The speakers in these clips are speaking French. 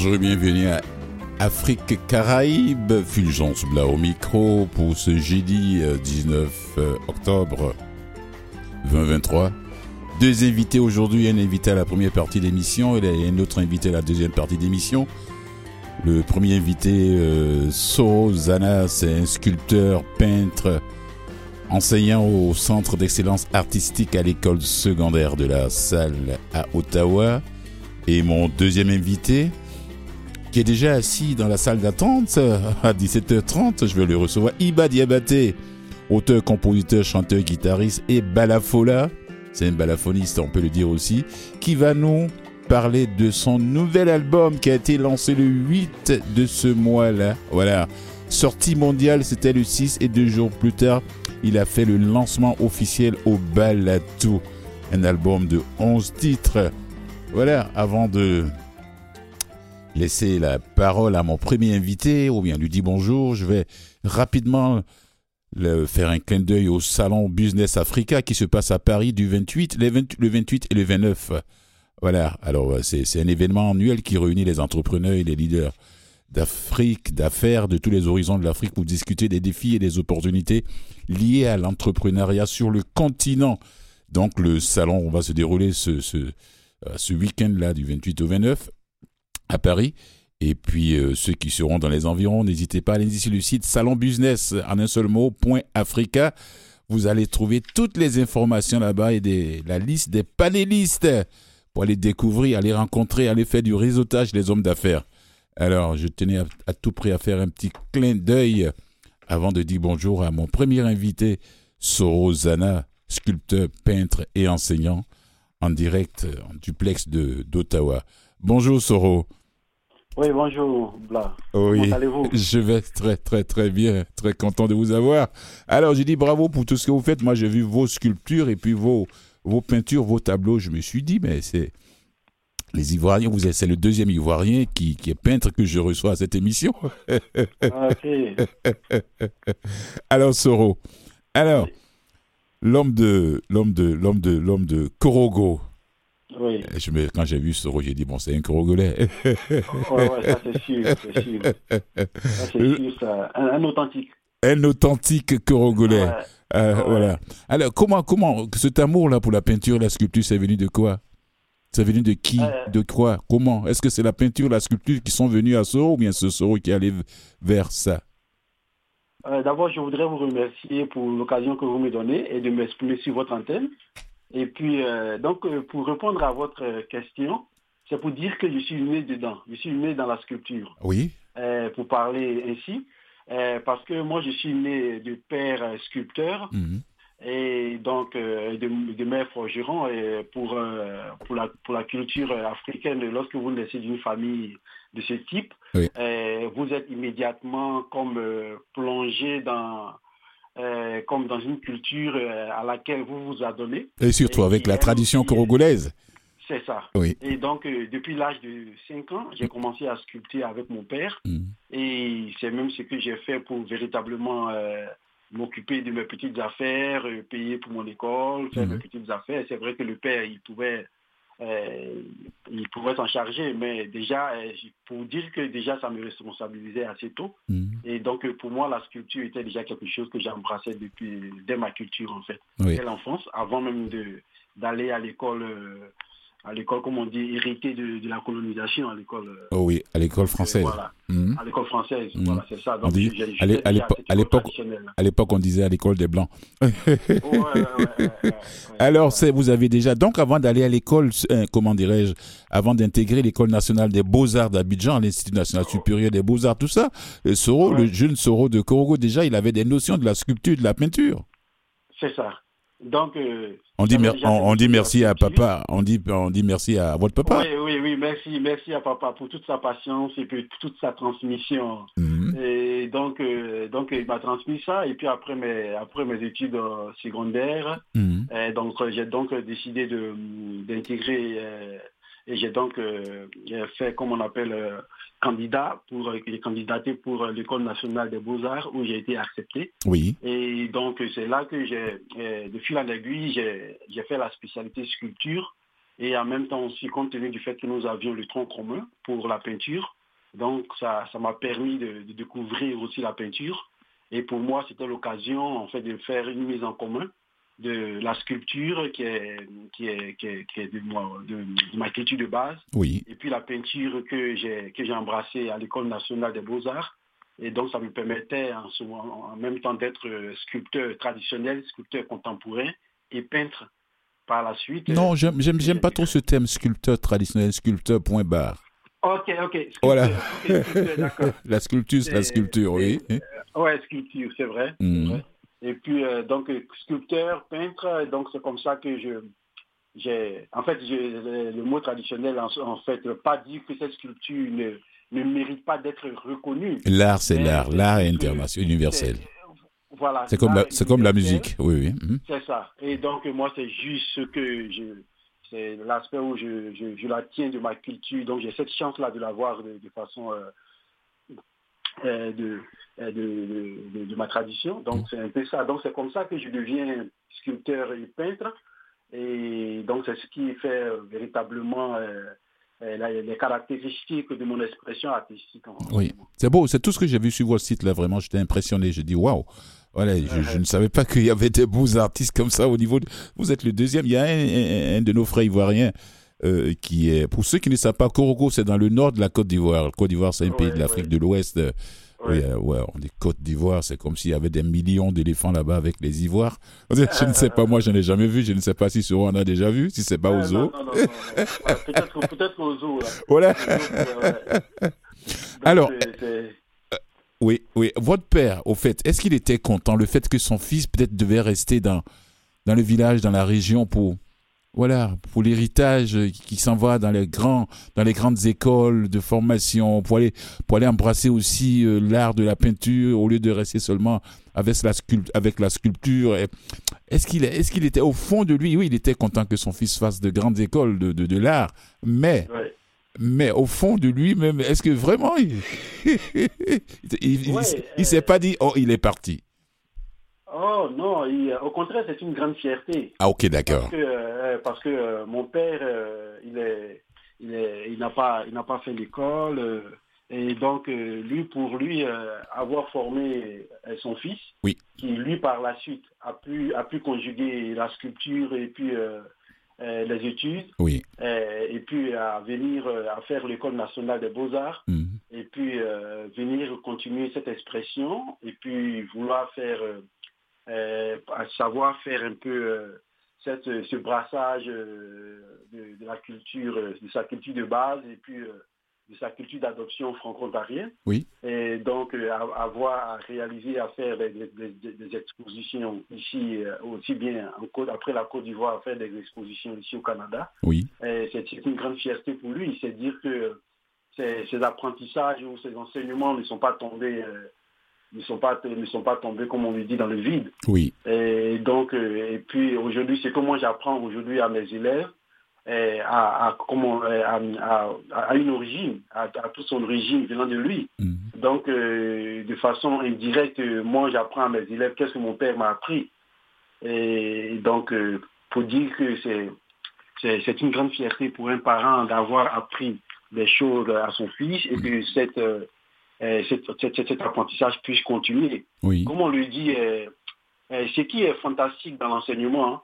Bonjour et bienvenue à Afrique Caraïbes, Fulgence Bla au micro pour ce jeudi 19 euh, euh, octobre 2023. Deux invités aujourd'hui, un invité à la première partie d'émission et un autre invité à la deuxième partie d'émission. Le premier invité, euh, Soro c'est un sculpteur, peintre, enseignant au Centre d'excellence artistique à l'école secondaire de la salle à Ottawa. Et mon deuxième invité, qui est déjà assis dans la salle d'attente à 17h30, je vais le recevoir, Iba Diabaté, auteur, compositeur, chanteur, guitariste et balafola, c'est un balafoniste, on peut le dire aussi, qui va nous parler de son nouvel album qui a été lancé le 8 de ce mois-là. Voilà. Sortie mondiale, c'était le 6 et deux jours plus tard, il a fait le lancement officiel au Balatou. Un album de 11 titres. Voilà, avant de laisser la parole à mon premier invité, ou bien lui dire bonjour, je vais rapidement le, faire un clin d'œil au salon Business Africa qui se passe à Paris du 28, le 28 et le 29. Voilà, alors c'est un événement annuel qui réunit les entrepreneurs et les leaders d'Afrique, d'affaires, de tous les horizons de l'Afrique pour discuter des défis et des opportunités liées à l'entrepreneuriat sur le continent. Donc le salon va se dérouler ce, ce, euh, ce week-end-là du 28 au 29 à Paris. Et puis euh, ceux qui seront dans les environs, n'hésitez pas à aller sur le site Salon Business en un seul mot, point Africa. Vous allez trouver toutes les informations là-bas et la liste des panélistes pour aller découvrir, aller rencontrer, aller faire du réseautage des hommes d'affaires. Alors, je tenais à, tout prix à faire un petit clin d'œil avant de dire bonjour à mon premier invité, Soro Zana, sculpteur, peintre et enseignant, en direct en duplex de d'Ottawa. Bonjour Soro. Oui, bonjour Bla. Oui, Comment allez-vous Je vais très très très bien, très content de vous avoir. Alors, je dis bravo pour tout ce que vous faites. Moi, j'ai vu vos sculptures et puis vos, vos peintures, vos tableaux. Je me suis dit, mais c'est les Ivoiriens, vous c'est le deuxième Ivoirien qui, qui, est peintre que je reçois à cette émission. Ah, alors Soro, alors l'homme de l'homme de l'homme de l'homme de Korogo. Oui. Je me, quand j'ai vu Soro, j'ai dit bon, c'est un ouais, ça c'est sûr, c'est sûr. Ça c'est sûr, ça. Un, authentique. Un authentique Korogolais. Euh, voilà. Alors comment comment cet amour là pour la peinture, la sculpture, c'est venu de quoi? C'est venu de qui? Euh. De quoi? Comment? Est-ce que c'est la peinture, la sculpture qui sont venus à Soro ou bien ce Soro qui est allé vers ça? Euh, D'abord, je voudrais vous remercier pour l'occasion que vous me donnez et de m'exprimer sur votre antenne. Et puis, euh, donc, pour répondre à votre question, c'est pour dire que je suis né dedans. Je suis né dans la sculpture. Oui. pour parler ainsi. parce que moi, je suis né de père sculpteur. Mhm et donc euh, de, de mère forgeron et pour, euh, pour, la, pour la culture africaine, lorsque vous naissez d'une famille de ce type, euh, vous êtes immédiatement comme plongé dans comme dans une culture à laquelle vous vous adonnez. Et surtout avec la tradition congolaise. C'est ça. Oui. Et donc, depuis l'âge de 5 ans, j'ai commencé à sculpter avec mon père. Mm. Et c'est même ce que j'ai fait pour véritablement m'occuper de mes petites affaires, euh, payer pour mon école, faire mes mhm. petites affaires. C'est vrai que le père, il pouvait, euh, il pouvait s'en charger, mais déjà, euh, pour dire que déjà, ça me responsabilisait assez tôt. Mhm. Et donc, pour moi, la sculpture était déjà quelque chose que j'embrassais depuis, dès ma culture, en fait, dès l'enfance, avant même d'aller à l'école à l'école, comme on dit, hérité de, de la colonisation à l'école. Euh, oh oui, à l'école française. voilà, mhm. à l'école française, mhm. voilà, c'est ça. Donc, à l'époque, à l'époque, on disait à l'école des Blancs. Alors, vous avez déjà, donc avant d'aller à l'école, euh, comment dirais-je, avant d'intégrer l'école nationale des beaux-arts d'Abidjan, l'Institut national supérieur des beaux-arts, tout ça, le, Soro, le jeune Soro de Korogo, déjà, il avait des notions de la sculpture, de la peinture. C'est ça. Donc, euh, on dit, on, dit merci à papa, on dit, on dit merci à votre papa. Oui, oui, oui, merci, merci à papa pour toute sa patience et puis toute sa transmission. Mhm. Et donc, euh, donc il m'a transmis ça et puis après mes, après mes études euh, secondaires, mhm. donc j'ai donc décidé d'intégrer et j'ai donc fait comme on appelle candidat pour j'ai candidaté pour l'école nationale des beaux-arts où j'ai été accepté. Oui. Et donc c'est là que j'ai, euh, de fil en aiguille, j'ai fait la spécialité sculpture Et en même temps aussi, compte tenu du fait que nous avions le tronc commun pour la peinture, donc ça m'a permis de, découvrir aussi la peinture. Et pour moi, c'était l'occasion en fait de faire une mise en commun de la sculpture qui est, qui est, qui est, de, ma culture de base. Oui. Et puis la peinture que j'ai, que j'ai embrassée à l'École nationale des beaux-arts. Et donc ça me permettait en, en même temps d'être sculpteur traditionnel, sculpteur contemporain et peintre par la suite. Non, j'aime, j'aime, j'aime pas trop ce terme sculpteur traditionnel, sculpteur point barre. Ok, ok. voilà. la sculpture, c'est la sculpture, oui. ouais, sculpture, c'est vrai. Hmm. Et puis, euh, donc, sculpteur, peintre, donc c'est comme ça que je, j'ai, en fait, le mot traditionnel, en, fait, pas dire que cette sculpture ne, ne mérite pas d'être reconnue. L'art, c'est l'art. L'art est international, universel. Voilà. C'est comme, la, c'est comme la musique, oui, oui. C'est ça. Et donc, moi, c'est juste ce que je, c'est l'aspect où je, je, la tiens de ma culture. Donc, j'ai cette chance-là de l'avoir de, de façon euh, euh, euh, de, de, ma tradition. Donc, c'est un peu ça. Donc, c'est comme ça que je deviens sculpteur et peintre. Et donc, c'est ce qui fait euh, véritablement les caractéristiques de mon expression artistique. oui, c'est beau. C'est tout ce que j'ai vu sur votre site, là. Vraiment, j'étais impressionné. Je dis, waouh! Voilà, je, ne savais pas qu'il y avait des beaux artistes comme ça au niveau. Vous êtes le deuxième. Il y a un de nos frères ivoiriens euh, qui est, pour ceux qui ne savent pas, Korogo, c'est dans le nord de la Côte d'Ivoire. Côte d'Ivoire, c'est un pays de l'Afrique de l'Ouest. Oui, euh, ouais, on dit Côte d'Ivoire, c'est comme s'il y avait des millions d'éléphants là-bas avec les ivoires. Je ne sais pas, moi, je n'ai jamais vu. Je ne sais pas si sur on a déjà vu, si c'est pas au zoo. peut-être, peut-être au zoo. Là. Voilà. Alors. Euh, oui, oui. Votre père, au fait, est-ce qu'il était content le fait que son fils peut-être devait rester dans, dans le village, dans la région pour voilà, pour l'héritage qui s'en va dans les grands, dans les grandes écoles de formation, pour aller, pour aller embrasser aussi euh, l'art de la peinture au lieu de rester seulement avec la, avec la sculpture. Est-ce qu'il est, qu'il était au fond de lui, oui, il était content que son fils fasse de grandes écoles de, de, l'art, mais, mais au fond de lui même, est-ce que vraiment il, il, s'est pas dit, oh, il est parti? Oh non, au contraire, c'est une grande fierté. Ah ok, d'accord. Parce que, euh, euh, mon père, euh, il est, il est, il n'a pas, il n'a pas fait l'école. et donc, lui, pour lui, avoir formé son fils, oui. qui lui, par la suite, a pu, a pu conjuguer la sculpture et puis les études, oui. et puis à venir à faire l'école nationale des beaux-arts, mhm. et puis venir continuer cette expression, et puis vouloir faire euh, à savoir faire un peu euh, cette, ce brassage euh, de, la culture, de sa culture de base et puis de sa culture d'adoption franco-ontarienne. Oui. Et donc, avoir à réaliser, à faire des, expositions ici, aussi bien en après la Côte d'Ivoire, à faire des expositions ici au Canada. Oui. C'est une grande fierté pour lui. C'est dire que ces, ces, apprentissages ou ces enseignements ne sont pas tombés ne sont pas ne sont pas tombés comme on le dit dans le vide. Oui. Et donc euh, et puis aujourd'hui c'est comment j'apprends aujourd'hui à mes élèves eh, à, à, comment, à, à, une origine, à, toute son origine venant de lui. Mhm. Donc euh, de façon indirecte, moi j'apprends à mes élèves qu'est-ce que mon père m'a appris. Et donc euh, pour dire que c'est c'est une grande fierté pour un parent d'avoir appris des choses à son fils et que cette euh, cet, apprentissage puisse continuer. Oui. Comme on le dit, euh, euh, ce qui est fantastique dans l'enseignement, hein,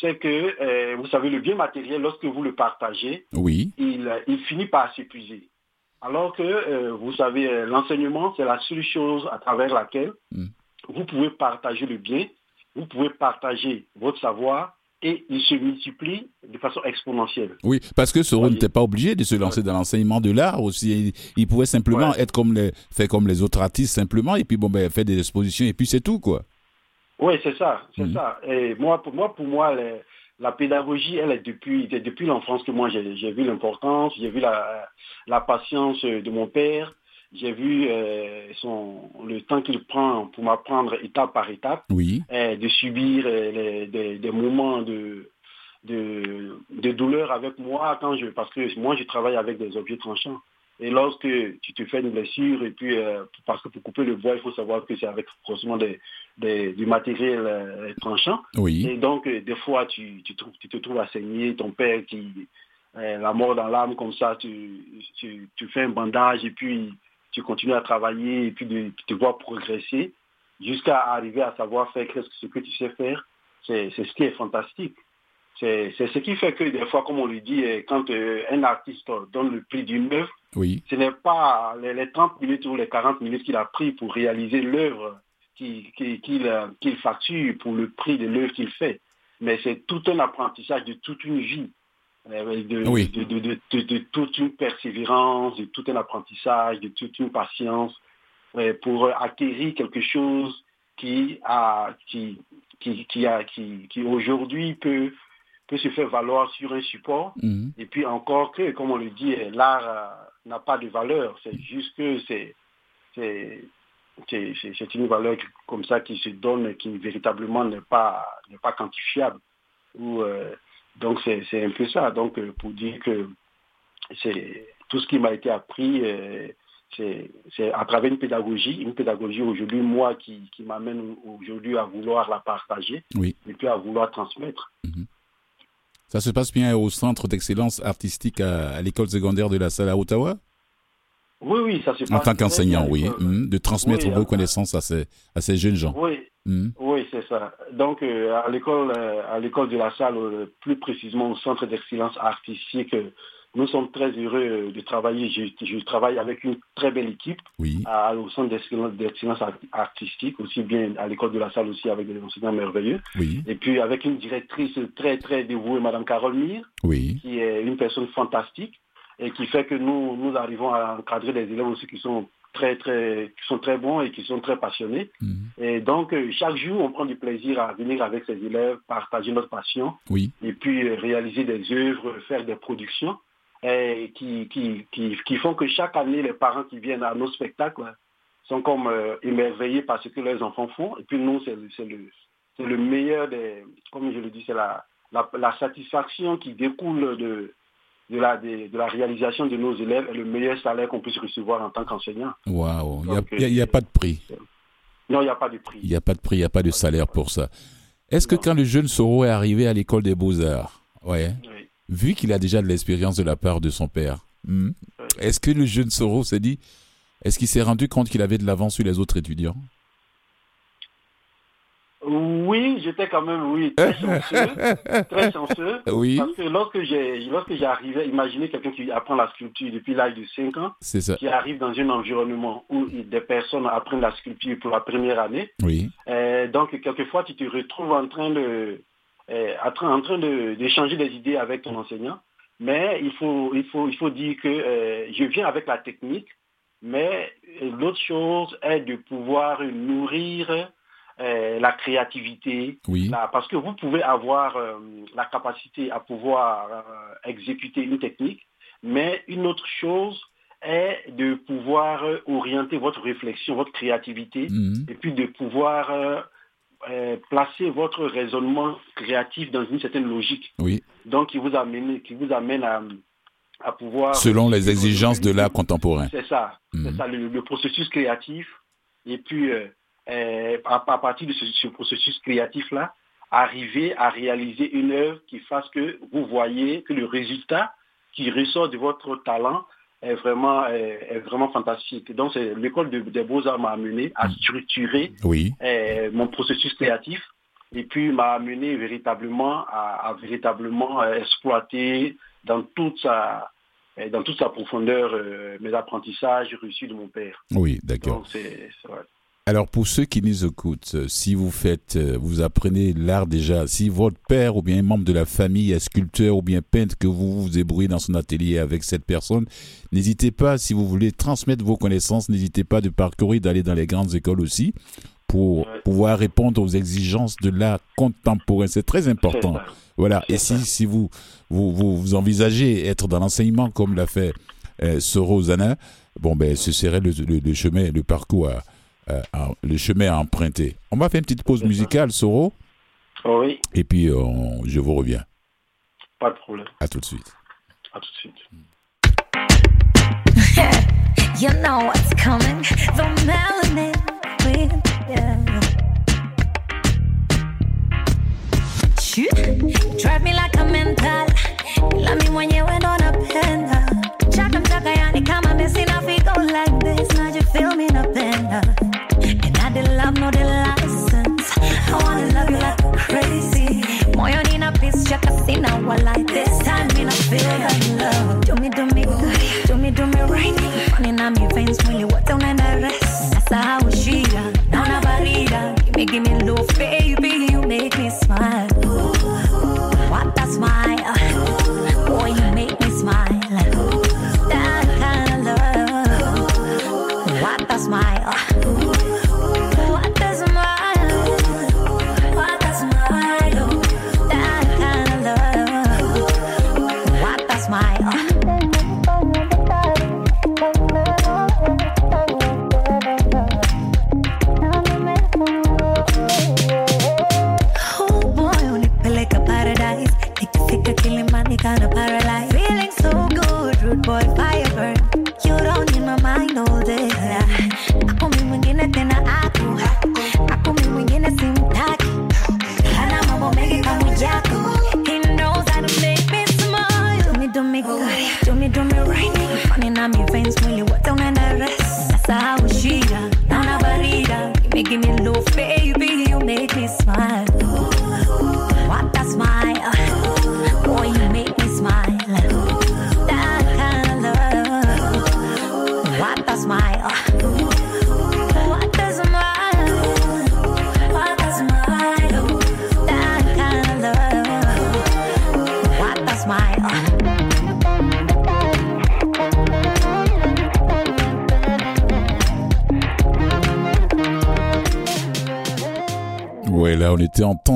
c'est que, vous savez, le bien matériel, lorsque vous le partagez, oui. il, il finit par s'épuiser. Alors que, vous savez, l'enseignement, c'est la seule chose à travers laquelle mm. vous pouvez partager le bien, vous pouvez partager votre savoir et il se multiplie de façon exponentielle. Oui, parce que Soro n'était pas obligé de se lancer dans l'enseignement de l'art aussi. Il, pouvait simplement être comme les, faire comme les autres artistes simplement, et puis bon, ben, faire des expositions, et puis c'est tout, quoi. Oui, c'est ça, c'est mhm. ça. Et moi, pour moi, pour moi la pédagogie, elle est depuis, depuis l'enfance que moi j'ai vu l'importance, j'ai vu la, la patience de mon père, j'ai vu euh, son, le temps qu'il prend pour m'apprendre étape par étape, oui. euh, de subir euh, des, des, moments de, de, de, douleur avec moi quand je, parce que moi je travaille avec des objets tranchants. Et lorsque tu te fais une blessure, et puis parce que pour couper le bois, il faut savoir que c'est avec forcément des, du matériel tranchant. Oui. Et donc, des fois, tu, tu, tu, te trouves à saigner, ton père qui, la mort dans l'âme, comme ça, tu, tu, fais un bandage, et puis tu continues à travailler, et puis te vois progresser, jusqu'à arriver à savoir faire ce que tu sais faire. C'est ce qui est fantastique. C'est ce qui fait que des fois, comme on lui dit, euh, quand euh, un artiste donne le prix d'une œuvre, oui. ce n'est pas les, 30 minutes ou les 40 minutes qu'il a pris pour réaliser l'œuvre qu'il facture pour le prix de l'œuvre qu'il fait. Mais c'est tout un apprentissage de toute une vie, euh, de, de, toute une persévérance, de tout un apprentissage, de toute une patience pour acquérir quelque chose qui, a, qui, qui, qui, a, qui, qui aujourd'hui peut peut se faire valoir sur un support. Mhm. Et puis encore que, comme on le dit, l'art euh, n'a pas de valeur. C'est juste que c'est c'est une valeur comme ça qui se donne et qui véritablement n'est pas n'est pas quantifiable. Ou, euh, donc c'est un peu ça. Donc euh, pour dire que c'est tout ce qui m'a été appris, c'est à travers une pédagogie, une pédagogie aujourd'hui moi qui, qui m'amène aujourd'hui à vouloir la partager oui. et puis à vouloir transmettre. Mhm. Ça se passe bien au Centre d'excellence artistique à, l'école secondaire de la Salle à Ottawa? Oui, oui, ça se passe. En tant qu'enseignant, oui. Hum, de transmettre vos connaissances à ces, à ces jeunes gens. Oui, hum. oui c'est ça. Donc, euh, à l'école euh, à l'école de la Salle, euh, plus précisément au Centre d'excellence artistique, nous sommes très heureux de travailler. Je, travaille avec une très belle équipe au centre d'excellence artistique, aussi bien à l'école de la salle aussi avec des enseignants merveilleux. Et puis avec une directrice très très dévouée, Madame Carole Mire, qui est une personne fantastique et qui fait que nous, nous arrivons à encadrer des élèves aussi qui sont très très qui sont très bons et qui sont très passionnés. Mhm. Et donc euh, chaque jour on prend du plaisir à venir avec ces élèves, partager notre passion et puis euh, réaliser des œuvres, faire des productions et qui, qui, qui, font que chaque année, les parents qui viennent à nos spectacles sont comme euh, émerveillés par ce que leurs enfants font. Et puis nous, c'est le, le, meilleur des, comme je le dis, c'est la, la, satisfaction qui découle de, de la, de, la réalisation de nos élèves et le meilleur salaire qu'on puisse recevoir en tant qu'enseignant. Waouh, il n'y a, pas de prix. Non, il n'y a pas de prix. Il n'y a pas de prix, il n'y a pas de salaire pour ça. Est-ce que quand le jeune Soro est arrivé à l'école des beaux-arts, ouais, oui vu qu'il a déjà de l'expérience de la part de son père, hmm, est-ce que le jeune Soro s'est dit, est-ce qu'il s'est rendu compte qu'il avait de l'avance sur les autres étudiants? Oui, j'étais quand même, oui, très chanceux, très chanceux. Oui. Parce que lorsque j'ai, lorsque j'arrivais, imaginez quelqu'un qui apprend la sculpture depuis l'âge de 5 ans, qui arrive dans un environnement où des personnes apprennent la sculpture pour la première année. Oui. Euh, donc, quelquefois, tu te retrouves en train de, en train d'échanger des idées avec ton enseignant. Mais il faut, il faut, il faut dire que euh, je viens avec la technique, mais l'autre chose est de pouvoir nourrir euh, la créativité. Oui. parce que vous pouvez avoir euh, la capacité à pouvoir exécuter une technique, mais une autre chose est de pouvoir orienter votre réflexion, votre créativité, mhm. et puis de pouvoir euh, placer votre raisonnement créatif dans une certaine logique. Oui. Donc, qui vous amène, qui vous amène à, à pouvoir... Selon les exigences de l'art contemporain. C'est ça. C'est mhm. ça, le, processus créatif. Et puis, euh, euh, à, partir de ce, processus créatif-là, arriver à réaliser une œuvre qui fasse que vous voyez que le résultat qui ressort de votre talent est vraiment, est, vraiment fantastique. Donc, l'école des beaux-arts m'a amené à mm. structurer oui. Eh, mon processus créatif et puis m'a amené véritablement à, véritablement euh, exploiter dans toute sa, dans toute sa profondeur euh, mes apprentissages reçus de mon père. Oui, d'accord. Alors pour ceux qui nous écoutent, euh, si vous faites, euh, vous apprenez l'art déjà, si votre père ou bien un membre de la famille est sculpteur ou bien peintre, que vous vous débrouillez dans son atelier avec cette personne, n'hésitez pas, si vous voulez transmettre vos connaissances, n'hésitez pas de parcourir, d'aller dans les grandes écoles aussi pour pouvoir répondre aux exigences de l'art contemporain. C'est très important. Voilà. Et si, si vous, vous, vous, envisagez être dans l'enseignement comme l'a fait euh, Sorosana, bon ben ce serait le, le, le chemin, le parcours à euh, le chemin à emprunter. On va faire une petite pause musicale, Soro. Oui. Et puis, euh, je vous reviens. Pas de problème. À tout de suite. À tout de suite. you know what's coming. The melanin queen, yeah. Drive me like a mental. La mi mwenyewe ndo napenda. Chaka mchaka yani kama Messi na go like this. Now you feel me napenda. I love no the license. I wanna love you like crazy. Moyo nina peace chaka sina like this time me not feel that love. Do me do me good, do me do me right. Running on me veins when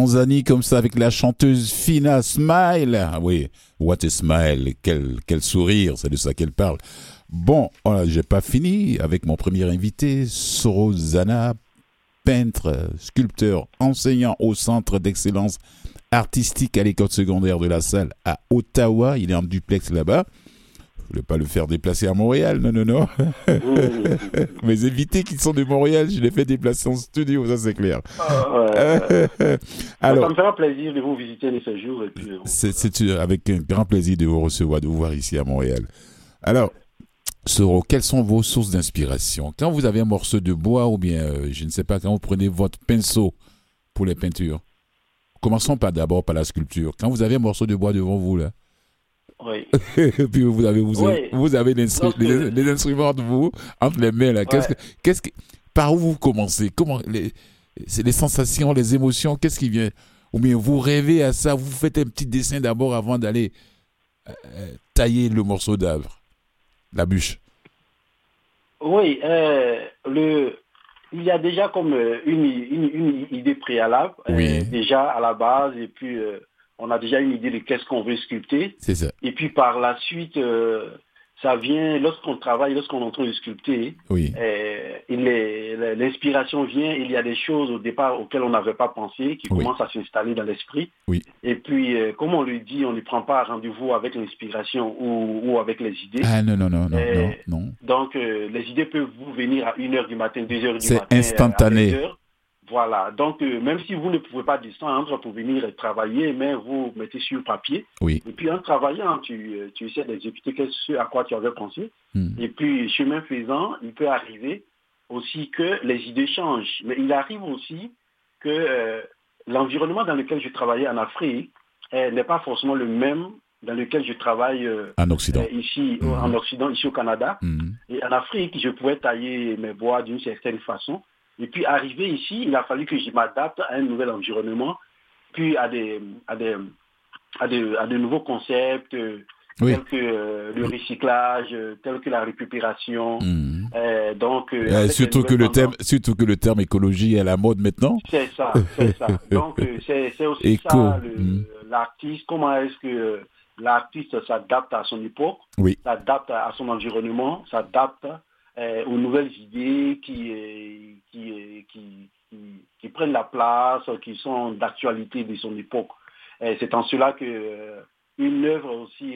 Tanzanie comme ça avec la chanteuse Fina Smile. Ah oui, what a smile, quel, quel sourire, c'est de ça qu'elle parle. Bon, voilà, j'ai pas fini avec mon premier invité, Sorozana, peintre, sculpteur, enseignant au Centre d'excellence artistique à l'école secondaire de la salle à Ottawa. Il est en duplex là-bas. Je voulais pas le faire déplacer à Montréal, non, non, non. Mes invités qui sont de Montréal, je les fais déplacer en studio, ça c'est clair. Alors, ça me fera plaisir de vous visiter les séjours. Euh, c'est avec un grand plaisir de vous recevoir, de vous voir ici à Montréal. Alors, Soro, quelles sont vos sources d'inspiration? Quand vous avez un morceau de bois ou bien, euh, je ne sais pas, quand vous prenez votre pinceau pour les peintures, commençons pas d'abord par la sculpture. Quand vous avez un morceau de bois devant vous, là, oui. puis vous avez, vous, vous avez les, instruments de vous entre les mains là. Qu'est-ce que, qu'est-ce que, par où vous commencez? Comment les, c'est les sensations, les émotions. Qu'est-ce qui vient? Ou bien vous rêvez à ça Vous faites un petit dessin d'abord avant d'aller euh, tailler le morceau d'arbre, la bûche. Oui, euh, le, il y a déjà comme euh, une, une, une idée préalable, déjà à la base, et puis on a déjà une idée de qu'est-ce qu'on veut sculpter. C'est ça. Et puis par la suite, euh, ça vient, lorsqu'on travaille, lorsqu'on est en train de sculpter, oui. euh, l'inspiration vient, il y a des choses au départ auxquelles on n'avait pas pensé, qui commencent à s'installer dans l'esprit. Oui. Et puis, euh, comme on le dit, on ne prend pas rendez-vous avec l'inspiration ou, ou, avec les idées. Ah non, non, non, non, non, non. Donc, euh, les idées peuvent vous venir à 1h du matin, 2h du matin. C'est instantané. Voilà, donc euh, même si vous ne pouvez pas descendre pour venir travailler, mais vous mettez sur papier. Oui. Et puis en travaillant, tu, euh, tu essaies d'exécuter ce à quoi tu avais pensé. Hmm. Et puis chemin faisant, il peut arriver aussi que les idées changent. Mais il arrive aussi que euh, l'environnement dans lequel je travaillais en Afrique n'est pas forcément le même dans lequel je travaille en Occident. ici hmm. en Occident, ici au Canada. Hmm. Et en Afrique, je pouvais tailler mes bois d'une certaine façon. Et puis arrivé ici, il a fallu que je m'adapte à un nouvel environnement, puis à des, à des, à des, à nouveaux concepts. Euh, tels que euh, le recyclage, euh, tels que la récupération. Hmm. donc, surtout, que le terme, surtout que le terme écologie est à la mode maintenant. C'est ça, c'est ça. Donc, c'est aussi ça, hmm. l'artiste, comment est-ce que l'artiste s'adapte à son époque, oui. s'adapte à son environnement, s'adapte aux nouvelles idées qui, euh, qui, qui, qui, prennent la place, qui sont d'actualité de son époque. C'est en cela que une œuvre aussi,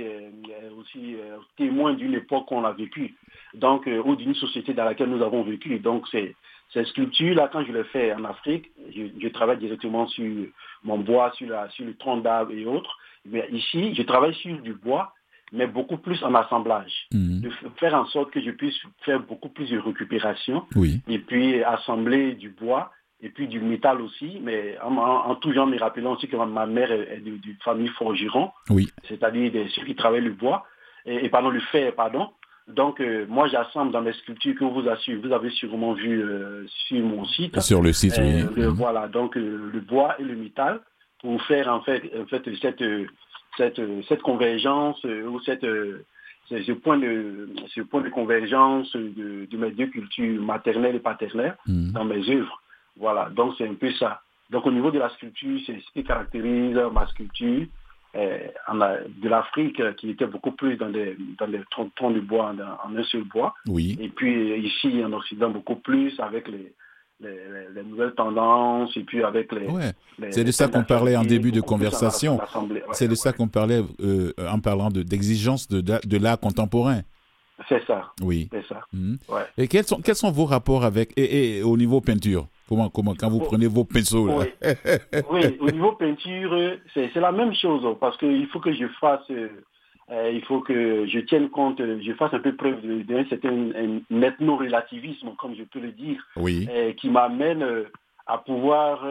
aussi témoin d'une époque qu'on a vécue, donc, ou d'une société dans laquelle nous avons vécu. Donc, c'est ces sculptures-là, quand je les fais en Afrique, je, travaille directement sur mon bois, sur, la, sur le tronc d'arbre et autres. Mais ici, je travaille sur du bois, mais beaucoup plus en assemblage. Mhm. De faire en sorte que je puisse faire beaucoup plus de récupération. Et puis assembler du bois et puis du métal aussi, mais en, tout genre, me rappelant aussi que ma mère est d'une famille forgeron, oui. c'est-à-dire ceux qui travaillent le bois, et, et pardon, le fer, pardon. Donc, euh, moi, j'assemble dans mes sculptures que vous, vous avez sûrement vu euh, sur mon site. Sur le site, oui. Euh, mhm. Voilà, donc le bois et le métal pour faire en fait, en fait cette, cette, cette convergence ou cette, ce, point de, ce point de convergence de, mes deux cultures maternelles et paternelles mhm. dans mes œuvres. Voilà, donc c'est un peu ça. Donc au niveau de la sculpture, c'est ce qui caractérise ma sculpture. Euh, de l'Afrique qui était beaucoup plus dans des, dans des troncs, de bois, en un seul bois. Oui. Et puis ici en Occident beaucoup plus avec les, les, nouvelles tendances et puis avec les... c'est de ça qu'on parlait en début de conversation. c'est de ça qu'on parlait euh, en parlant d'exigence de, de, l'art contemporain. C'est ça. Oui. C'est ça. Mhm. Et quels sont, quels sont vos rapports avec... et au niveau peinture? Comment, comment, quand vous prenez vos pinceaux là. Oui. au niveau peinture, c'est la même chose parce qu'il faut que je fasse, euh, il faut que je tienne compte, je fasse un peu preuve d'un certain ethno-relativisme, comme je peux le dire, oui. Euh, qui m'amène euh, à pouvoir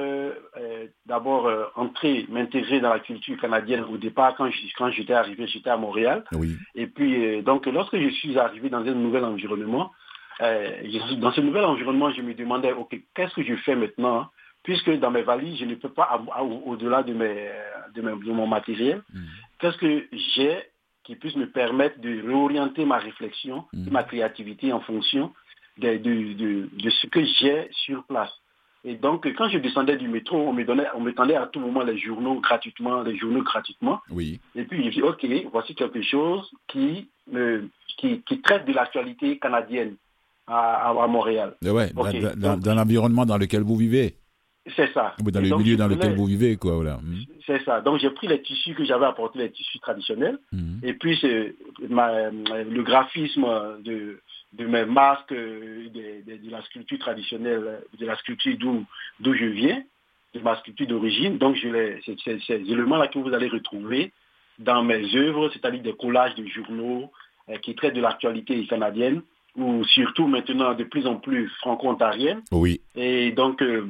d'abord entrer, m'intégrer dans la culture canadienne. Au départ, quand j'étais arrivé, j'étais à Montréal. Oui. Et puis, donc, lorsque je suis arrivé dans un nouvel environnement, euh, dans ce nouvel environnement, je me demandais, OK, qu'est-ce que je fais maintenant Puisque dans mes valises, je ne peux pas, au-delà de, mes, de, mon matériel, mm. qu'est-ce que j'ai qui puisse me permettre de réorienter ma réflexion mm. ma créativité en fonction de, de, ce que j'ai sur place. Et donc, quand je descendais du métro, on me donnait, on me tendait à tout moment les journaux gratuitement, les journaux gratuitement. Oui. Et puis, je dis, OK, voici quelque chose qui, me, qui, qui traite de l'actualité canadienne à, Montréal. Ouais, dans, l'environnement dans lequel vous vivez. C'est ça. Dans le milieu dans lequel vous vivez, quoi, voilà. Hmm. C'est ça. Donc j'ai pris les tissus que j'avais apportés, les tissus traditionnels, hmm. et puis le graphisme de, de mes masques, de, la sculpture traditionnelle, de la sculpture d'où je viens, de ma sculpture d'origine. Donc c'est ces éléments-là que vous allez retrouver dans mes œuvres, c'est-à-dire des collages de journaux euh, qui traitent de l'actualité canadienne ou surtout maintenant de plus en plus franco-ontarienne. Oui. Et donc, euh,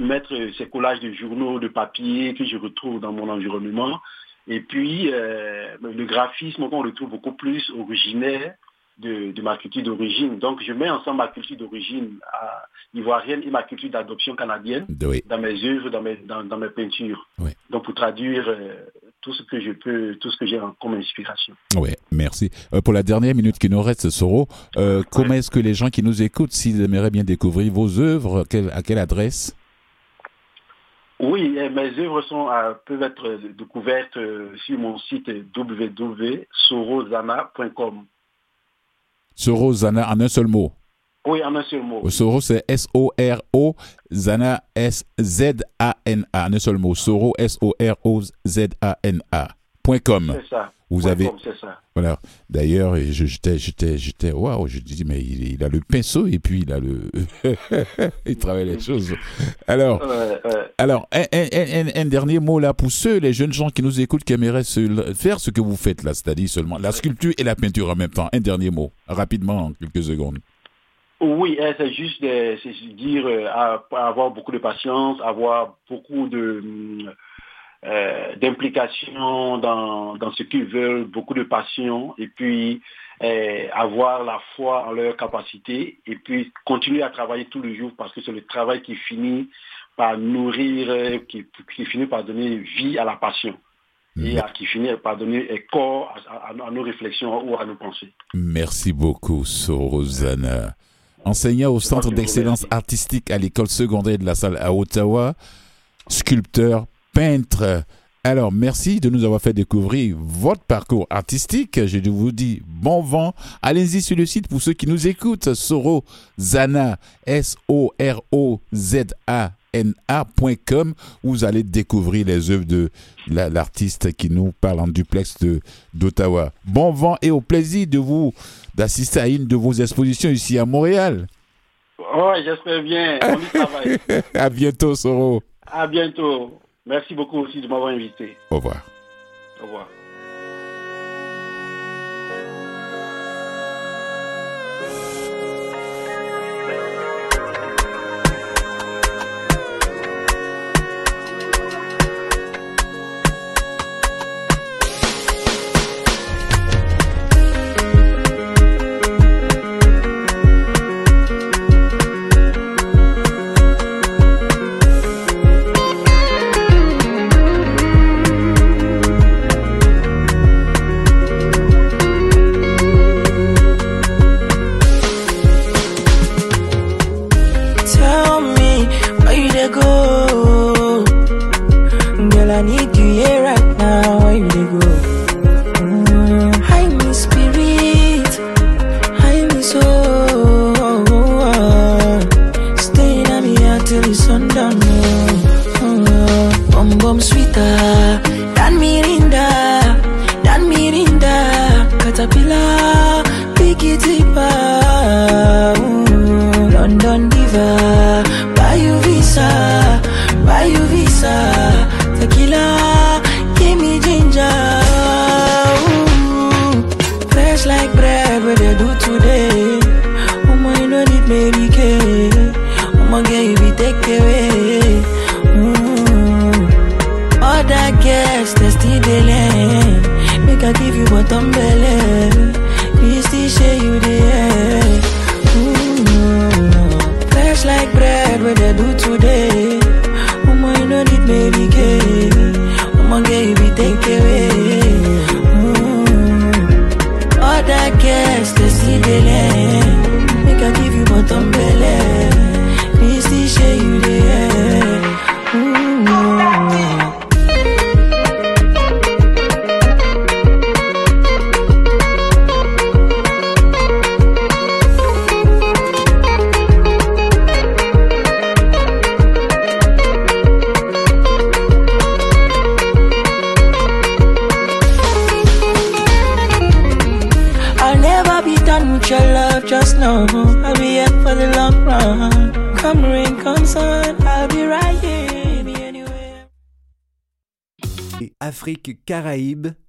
mettre ces collages de journaux, de papier que je retrouve dans mon environnement. Et puis, euh, le graphisme, on retrouve beaucoup plus originaire de, ma culture d'origine. Donc, je mets ensemble ma culture d'origine ivoirienne et ma culture d'adoption canadienne dans mes œuvres, dans mes, dans, mes peintures. Donc, pour traduire euh, tout ce que je peux, tout ce que j'ai comme inspiration. Oui, merci. Euh, pour la dernière minute qui nous reste, Soro, comment est-ce que les gens qui nous écoutent, s'ils aimeraient bien découvrir vos œuvres, à quelle adresse? Oui, mes œuvres sont, peuvent être découvertes sur mon site www.sorozana.com. Soro Zana en un seul mot? Oui, en un seul mot. Soro, c'est S-O-R-O, Zana, S-Z-A-N-A, en un seul mot. Soro, S-O-R-O-Z-A-N-A. .com. C'est ça. Vous avez. Voilà. D'ailleurs, j'étais, j'étais, j'étais, waouh, je dis, mais il, a le pinceau et puis il a le. il travaille les choses. Alors, alors un, dernier mot là pour ceux, les jeunes gens qui nous écoutent, qui aimeraient faire ce que vous faites là, c'est-à-dire seulement la sculpture et la peinture en même temps. Un dernier mot, rapidement, en quelques secondes. Oui, hein, c'est juste de, dire euh, avoir beaucoup de patience, avoir beaucoup de euh, d'implication dans, dans, ce qu'ils veulent, beaucoup de passion, et puis euh, avoir la foi en leur capacité, et puis continuer à travailler tous les jours parce que c'est le travail qui finit par nourrir, qui, qui finit par donner vie à la passion et à, qui finit par donner corps à, à, nos réflexions ou à nos pensées. Merci beaucoup, Sorosana. Enseignant au Centre d'excellence artistique à l'école secondaire de la salle à Ottawa, sculpteur, peintre. Alors, merci de nous avoir fait découvrir votre parcours artistique. Je vous dis bon vent. Allez-y sur le site pour ceux qui nous écoutent. Soro Zana, S-O-R-O-Z-A où vous allez découvrir les œuvres de l'artiste qui nous parle en duplex d'Ottawa. Bon vent et au plaisir de vous d'assister à une de vos expositions ici à Montréal. Oh, j'espère bien. On y travaille. à bientôt, Soro. À bientôt. Merci beaucoup aussi de m'avoir invité. Au revoir. Au revoir. right now, where you to go?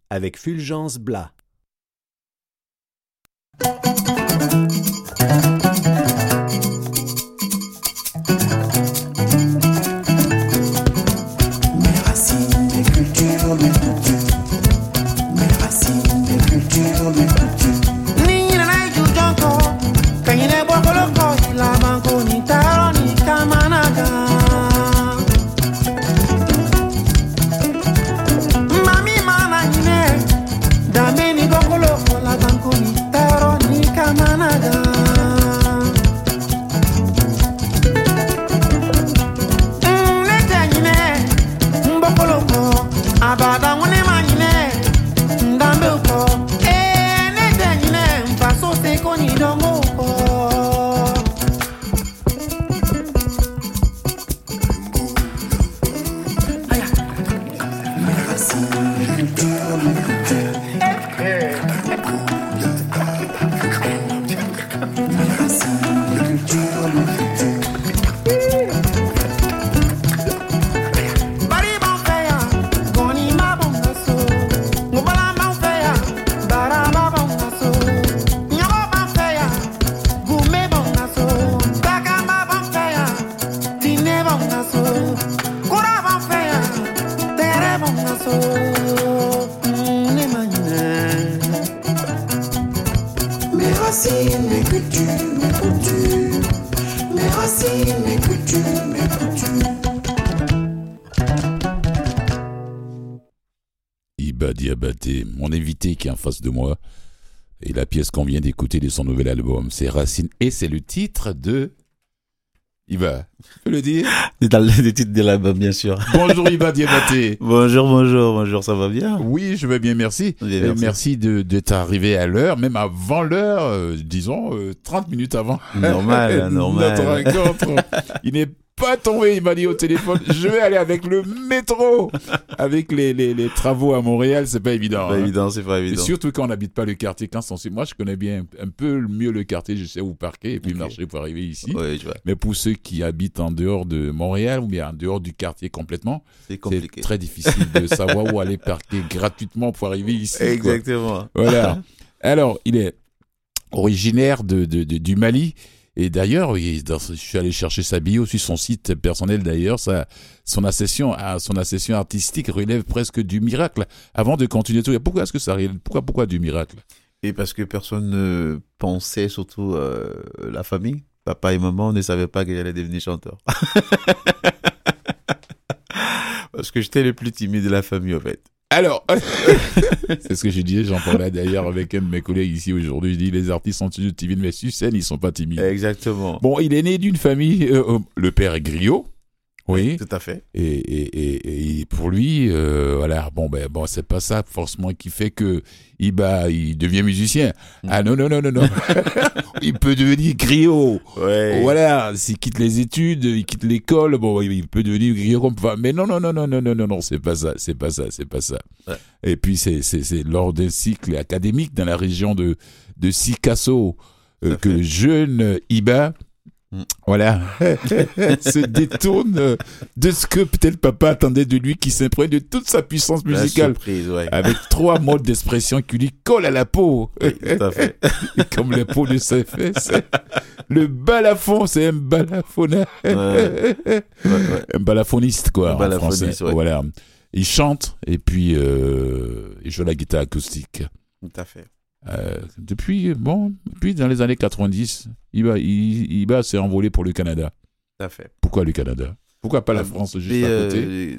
Avec Fulgence Blas. De moi. Et la pièce qu'on vient d'écouter de son nouvel album, c'est Racine. Et c'est le titre de... Iba, tu peux le dire? Dans le titre de l'album, bien sûr. Bonjour Iba Diabaté. bonjour, bonjour, bonjour, ça va bien? Oui, je vais bien, merci. merci. merci d'être arrivé à l'heure, même avant l'heure, euh, disons, 30 euh, minutes avant. Normal, normal. Notre rencontre. Il n'est pas tomber, il m'a dit au téléphone, je vais aller avec le métro. Avec les, les, les travaux à Montréal, c'est pas évident. Pas hein. évident, c'est pas Et évident. surtout quand on n'habite pas le quartier. Quand on, moi, je connais bien un peu mieux le quartier, je sais où parquer et puis marcher pour arriver ici. Ouais, je vois. Mais pour ceux qui habitent en dehors de Montréal ou bien en dehors du quartier complètement, C'est très difficile de savoir où aller parquer gratuitement pour arriver ici. quoi. Exactement. Voilà. Alors, il est originaire de, de- de- du Mali. Et d'ailleurs, je suis allé chercher sa bio sur son site personnel. D'ailleurs, son accession, à- son accession artistique relève presque du miracle. Avant de continuer tout, pourquoi est-ce que ça Pourquoi, pourquoi du miracle? Et parce que personne ne pensait, surtout euh, la famille, papa et maman ne savaient pas que j'allais devenir chanteur. parce que j'étais le plus timide de la famille, en fait. Alors, c'est ce que je disais, j'en parlais d'ailleurs avec un de mes collègues ici aujourd'hui. Je dis les artistes sont toujours timides, mais sur scène, ils sont pas timides. Exactement. Bon, il est né d'une famille, euh, euh, le père est griot, oui, Tout à fait. et, et, et, et pour lui, euh, voilà, bon, ben, bon, c'est pas ça forcément qui fait que il, bah, il devient musicien. Mm. Ah non, non, non, non, non. il peut devenir griot. Ouais. Voilà, s'il quitte les études, il quitte l'école, bon, il peut devenir griot comme ça. Mais non, non, non, non, non, non, non, non, c'est pas ça, c'est pas ça, c'est pas ça. Ouais. Et puis, c'est, c'est, c'est lors d'un cycle académique dans la région de, de Sikasso euh, que le jeune Iba, Mm. Voilà, se détourne euh, de ce que peut-être papa attendait de lui, qui s'imprègne de toute sa puissance La musicale. surprise, ouais. Avec trois modes d'expression qui lui collent à la peau. Oui, tout à fait. Comme les peaux de ses fesses. Le balafon, c'est un balafonneur. Ouais. Ouais, ouais. Un balafoniste, quoi, Un en balafoniste, français. Voilà. Il chante et puis euh, il joue la guitare acoustique. Tout à fait. Euh, depuis, bon, depuis dans les années 90, Iba, il, Iba s'est envolé pour le Canada. Tout à fait. Pourquoi le Canada? Pourquoi pas la France juste à euh, côté le- le-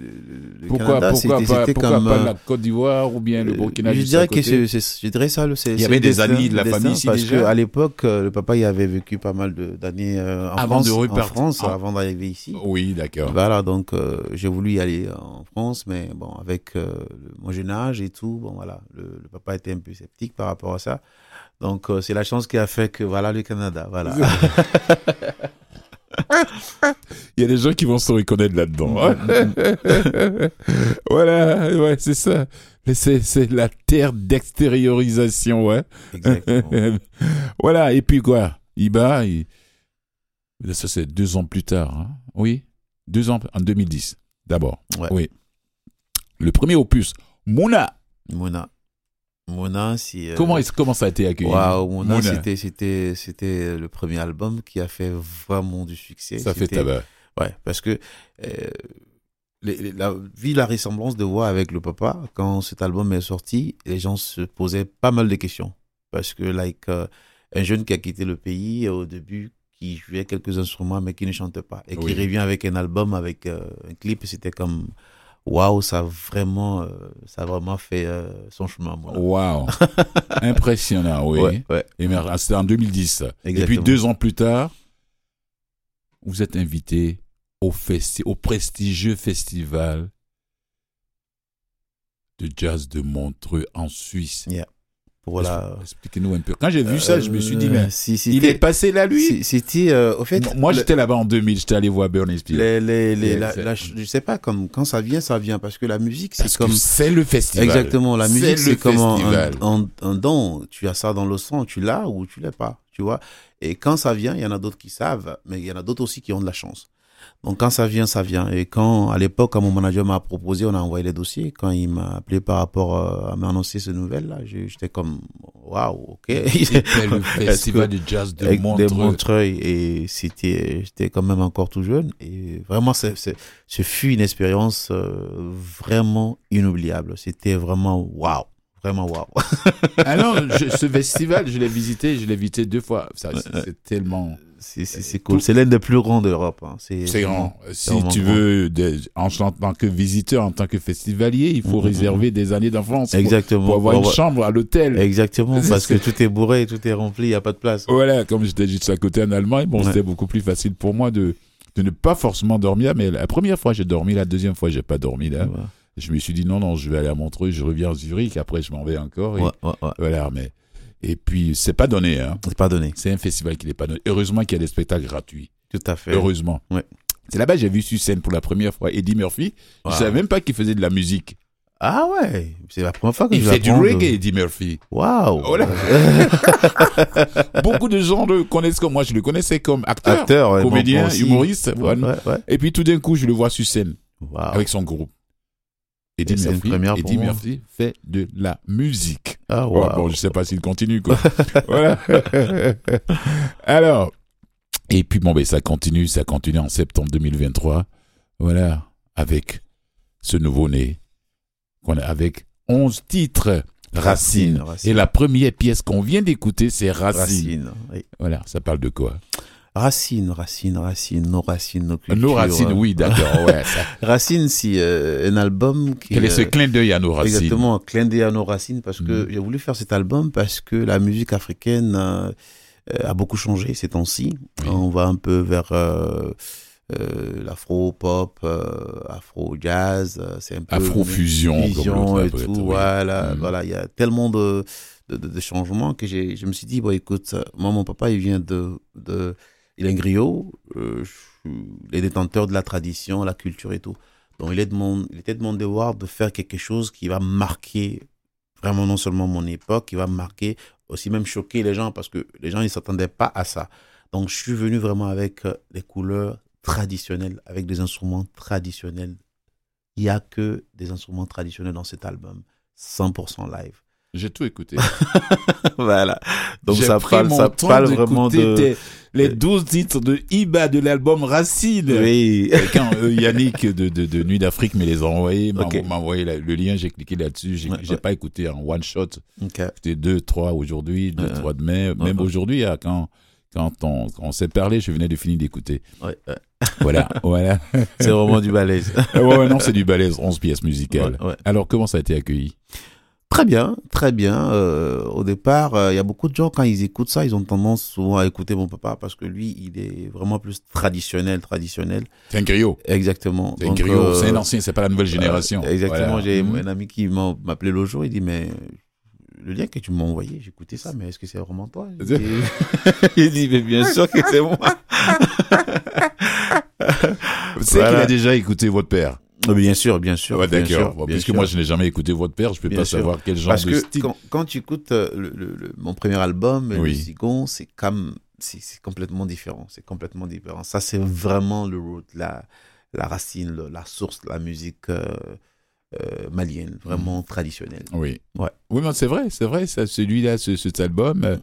le Pourquoi, Canada, pourquoi, pas, c'était pourquoi comme, pas euh, la Côte d'Ivoire ou bien le Burkina je juste dirais que je dirais ça, le- c'est. Il y avait des amis de la le famille parce déjà que à l'époque, euh, le papa, il avait vécu pas mal d'années euh, en Avant France, de en repartir. France, Ah. avant d'arriver ici. Oui, d'accord. Voilà, donc euh, j'ai voulu y aller en France, mais bon, avec euh, mon jeune âge et tout, bon voilà, le, le papa était un peu sceptique par rapport à ça. Donc euh, c'est la chance qui a fait que voilà le Canada, voilà. Il y a des gens qui vont se reconnaître là-dedans. voilà, ouais, c'est ça. C'est, c'est la terre d'extériorisation, ouais. Exactement. voilà, et puis quoi? Iba, il... ça c'est deux ans plus tard. hein. Oui, deux ans, en 2010, d'abord. Ouais. Oui. Le premier opus, Mouna. Mona, Mona, si. euh, Comment, comment ça a été accueilli? Waouh, Mona, Mona. c'était c'était c'était le premier album qui a fait vraiment du succès. Ça fait tabac. Ouais, parce que euh, les- les- la, vu la ressemblance de voix avec le papa, quand cet album est sorti, les gens se posaient pas mal de questions. Parce que, like, euh, un jeune qui a quitté le pays au début, qui jouait quelques instruments, mais qui ne chantait pas, et Oui. qui revient avec un album, avec euh, un clip, c'était comme, waouh, ça a vraiment, euh, ça a vraiment fait euh, son chemin. Waouh. Impressionnant, oui. Ouais, ouais. Et ah, c'était en 2010. ça. Et puis Exactement. deux ans plus tard, vous êtes invité au, festi au prestigieux festival de jazz de Montreux en Suisse. Voilà. Expliquez-nous un peu. Quand j'ai vu ça, je me suis dit, Euh, mais si, il est passé là, lui C'était, euh, au fait. Moi, j'étais là-bas en 2000, j'étais allé voir Bernie Spears. les, les, les, la- la- je sais pas, comme, quand ça vient, ça vient, parce que la musique, c'est comme. c'est le festival. Exactement, la musique, c'est comme un, un, un don. Tu as ça dans le sang, tu l'as ou tu l'as pas, tu vois. Et quand ça vient, il y en a d'autres qui savent, mais il y en a d'autres aussi qui ont de la chance. Donc quand ça vient, ça vient. Et quand, à l'époque, quand mon manager m'a proposé, on a envoyé les dossiers. Quand il m'a appelé par rapport euh, à m'annoncer ce nouvelle-là, j'ai- j'étais comme, waouh, ok. C'était le festival de jazz de Montreuil et c'était j'étais quand même encore tout jeune et vraiment ce fut une expérience euh, vraiment inoubliable c'était vraiment waouh vraiment waouh Alors, je- ce festival, je l'ai visité, je l'ai visité deux fois. C'est tellement... c'est c'est c'est cool c'est l'un des plus grands d'Europe hein. c'est grand. Si vraiment tu grand. veux, en tant que visiteur, en tant que festivalier, il faut Mhm. réserver des années pour, exactement pour avoir une chambre à l'hôtel. exactement parce que tout est bourré tout est rempli il y a pas de place Voilà, comme j'étais juste à côté en Allemagne, bon, Ouais. c'était beaucoup plus facile pour moi de, de ne pas forcément dormir. Mais la première fois, j'ai dormi. La deuxième fois, j'ai pas dormi. Là. Ouais, Je me suis dit, non, non, je vais aller à Montreux, je reviens à Zurich, après, je m'en vais encore. Et, ouais, ouais, ouais. Voilà, mais. Et puis, c'est pas donné, hein. c'est pas donné C'est un festival qui n'est pas donné. Heureusement qu'il y a des spectacles gratuits. tout à fait Heureusement. Ouais. C'est là-bas que j'ai vu sur scène pour la première fois Eddie Murphy. Je Wow. savais même pas qu'il faisait de la musique. Ah ouais, c'est la première fois que Il je fait du reggae, Eddie Murphy. Waouh. Voilà. Beaucoup de gens le connaissent comme moi. Je le connaissais comme acteur, Acteur, ouais, comédien, humoriste. Ouais, ouais. Et puis tout d'un coup, je le vois sur scène Waouh. avec son groupe. Eddie Et Murphy, première Eddie. Murphy fait de la musique. Ah, Ouais, waouh. bon, je sais pas s'il continue, quoi. voilà. Alors, et puis bon, ben, ça continue, ça continue en septembre 2023. Voilà, avec ce nouveau-né, qu'on a avec 11 titres. Racine. Racine. Et la première pièce qu'on vient d'écouter, c'est Racine. Racine. oui. Voilà, ça parle de quoi? Racine, racine, racine, nos racines, nos cultures. Nos racines, oui, d'accord, ouais. ça. Racine, c'est euh, un album qui. Quel est ce euh, clin d'œil à nos racines? Exactement, clin d'œil à nos racines parce que Mhm. j'ai voulu faire cet album parce que la musique africaine euh, a beaucoup changé ces temps-ci. Oui. On va un peu vers euh, l'afro-pop, afro-jazz, c'est un peu Afro-fusion, fusion et tout. oui. Voilà, Mhm. voilà, il y a tellement de de, de- de changements que je me suis dit bon écoute, moi mon papa il vient de de il est un griot, euh, je suis- il est détenteur de la tradition, la culture et tout. Donc il est de mon, il était de mon devoir de faire quelque chose qui va marquer vraiment non seulement mon époque, qui va marquer aussi même choquer les gens parce que les gens ils s'attendaient pas à ça. Donc je suis venu vraiment avec euh, des couleurs traditionnelles, avec des instruments traditionnels. Il y a que des instruments traditionnels dans cet album, 100% live. J'ai tout écouté. voilà. Donc ça parle, ça parle vraiment de. les 12 titres de Iba de l'album Racine. Oui. Et Quand euh, Yannick de, de, de Nuit d'Afrique me les a envoyés, m'a envoyé la- le lien, j'ai cliqué là-dessus. J'ai Ouais, pas écouté en one shot. Ok. C'était deux, trois aujourd'hui, deux, Ouais, trois demain. Même aujourd'hui, quand, quand on, quand on s'est parlé, je venais de finir d'écouter. Ouais. Voilà, voilà. C'est vraiment du balèze. ouais, non, c'est du balèze, 11 pièces musicales. Ouais. Alors, comment ça a été accueilli? Très bien, très bien. Euh, au départ, euh, il y a beaucoup de gens, quand ils écoutent ça, ils ont tendance souvent à écouter mon papa parce que lui, il est vraiment plus traditionnel, traditionnel. C'est un griot. Exactement. C'est un griot, euh, c'est un ancien, c'est pas la nouvelle génération. euh, exactement. Voilà. J'ai Mhm. un ami qui m'a appelé l'autre jour, il dit, mais le lien que tu m'as envoyé, j'ai écouté ça, mais est-ce que c'est vraiment toi? Il dit- Il dit, mais bien sûr que c'est moi. C'est Voilà. qu'il a déjà écouté votre père. Bien sûr, bien sûr. Ouais, bien d'accord. Bon, puisque sûr. moi, je n'ai jamais écouté votre père, je peux Bien pas sûr. savoir quel genre Parce de que style. quand, quand tu écoutes euh, le, le- le- mon premier album, Oui. Le Zigon, c'est comme c'est complètement différent. C'est complètement différent. Ça, c'est vraiment le root, la, la racine, la source de la musique euh, euh, malienne, vraiment traditionnelle. Oui. Ouais. Oui, mais c'est vrai, c'est vrai. Ça, celui-là, ce, cet album, euh,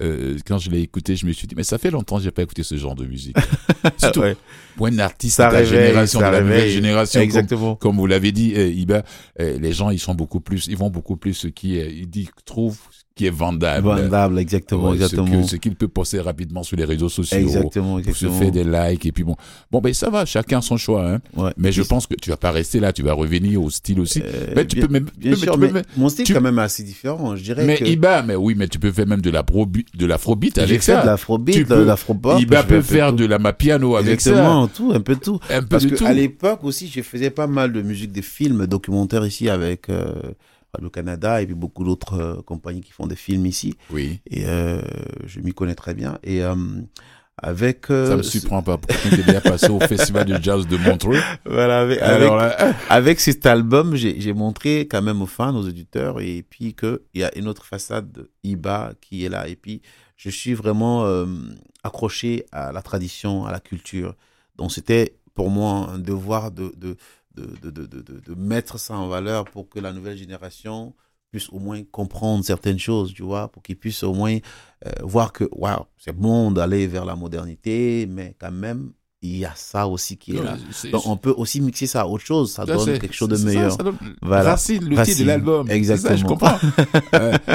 euh, quand je l'ai écouté, je me suis dit, mais ça fait longtemps que j'ai pas écouté ce genre de musique. Surtout Ouais. pour un artiste Ça de la réveille, génération, de la nouvelle génération. Comme, Exactement. comme vous l'avez dit, euh, Iba, euh, les gens, ils sont beaucoup plus, ils vont beaucoup plus ce qui ils disent, trouvent qui est vendable. Vendable, exactement, Ouais, ce exactement. que- Ce qu'il peut poster rapidement sur les réseaux sociaux. Exactement, Pour se exactement. faire des likes et puis bon. Bon, ben, ça va, chacun son choix, hein. Ouais. Mais je pense que tu vas pas rester là, tu vas revenir au style aussi. euh, mais tu bien- peux même, Bien mais sûr, tu mais peux même- mon style tu- est quand même assez différent. Je dirais mais que Iba, mais oui, mais tu peux faire même de l'afrobeat, de l'afrobeat avec fait ça. de l'afrobeat, peux- l'afropop. Iba peut peu faire de la mapiano avec Exactement, tout, un peu tout. ça. Un peu Parce de que tout. à l'époque aussi, je faisais pas mal de musique, des films, documentaires ici avec euh, le Canada et puis beaucoup d'autres euh, compagnies qui font des films ici. Oui. Et euh, je m'y connais très bien. Et euh, avec Ça me surprend pas. Pourquoi tu déjà passé au Festival de Jazz de Montreux? Voilà, avec, Alors avec, cet album, j'ai montré quand même aux fans, aux auditeurs, et puis qu'il y a une autre façade de Iba qui est là. Et puis, je suis vraiment accroché à la tradition, à la culture. Donc, c'était pour moi un devoir de, de, de, de, de, de, mettre ça en valeur pour que la nouvelle génération puisse au moins comprendre certaines choses, tu vois, pour qu'ils puissent au moins euh, voir que, waouh, c'est bon d'aller vers la modernité, mais quand même, il y a ça aussi qui est là. Donc, on peut aussi mixer ça à autre chose. Ça donne quelque chose de c'est ça, meilleur. ça donne- Voilà. Racine, Racine. de l'album. Ça, Exactement. je comprends. Euh,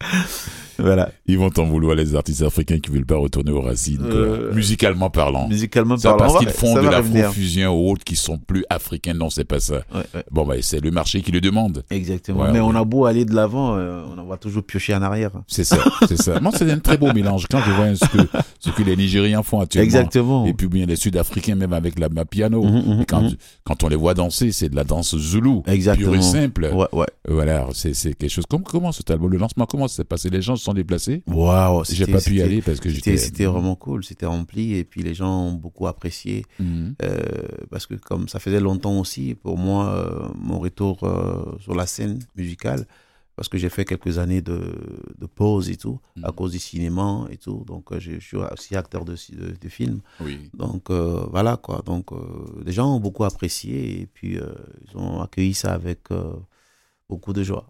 Voilà. ils vont t'en vouloir les artistes africains qui veulent pas retourner aux racines. Euh, musicalement parlant. Musicalement parlant. parce qu'ils font ça de revenir. l'afrofusion ou autres qui sont plus africains. Non, c'est pas ça. Ouais, ouais. Bon, bah, c'est le marché qui le demande. Exactement. Ouais, Mais on a beau aller de l'avant, euh, on en va toujours piocher en arrière. C'est ça, c'est ça. Moi, c'est un très beau mélange. Quand je vois ce que, ce que les Nigériens font actuellement. Exactement. Et puis bien les Sud-Africains, même avec la piano. Mhm, mhm, Et quand, mhm. quand on les voit danser, c'est de la danse zoulou. Exactement. Pure et simple. Ouais, ouais. Voilà, c'est c'est quelque chose. Comment, comment cet album, le lancement, comment ça s'est passé? Les gens se sont déplacés passé Waouh, J'ai pas pu y aller parce que j'étais. C'était vraiment cool, c'était rempli et puis les gens ont beaucoup apprécié Mhm. euh, parce que comme ça faisait longtemps aussi pour moi euh, mon retour euh, sur la scène musicale parce que j'ai fait quelques années de, de pause et tout à Mhm. cause du cinéma et tout donc euh, je, je suis aussi acteur de, de, de films Oui. donc euh, voilà quoi donc euh, les gens ont beaucoup apprécié et puis euh, ils ont accueilli ça avec euh, beaucoup de joie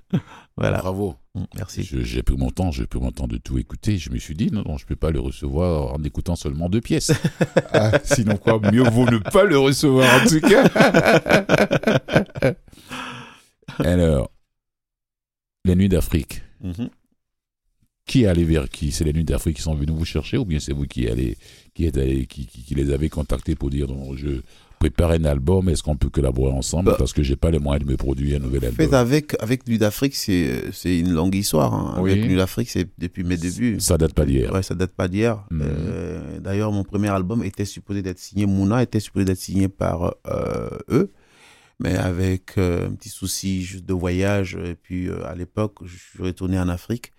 voilà Bravo. Mm, merci J'ai pris mon temps, j'ai pris mon temps de tout écouter. Je me suis dit, non, non, je peux pas le recevoir en écoutant seulement deux pièces. Ah, sinon quoi, mieux vaut ne pas le recevoir en tout cas. Alors, les nuits d'Afrique. Mhm. Qui est allé vers qui? C'est les nuits d'Afrique qui sont venus vous chercher ou bien c'est vous qui, allez, qui, êtes allé, qui, qui, qui les avez contactés pour dire, non, je prépare un album, est-ce qu'on peut collaborer ensemble Bah. Parce que j'ai pas les moyens de me produire un nouvel album. fait, avec, avec Nuit d'Afrique, c'est c'est une longue histoire. hein. Oui. Avec Nuit d'Afrique, c'est depuis mes débuts. Ça date pas d'hier. Ouais, ça date pas d'hier. Mhm. Euh, D'ailleurs, mon premier album était supposé d'être signé, Mouna était supposé d'être signé par euh, eux. Mais avec euh, un petit souci juste de voyage, et puis à l'époque, je suis retourné en Afrique.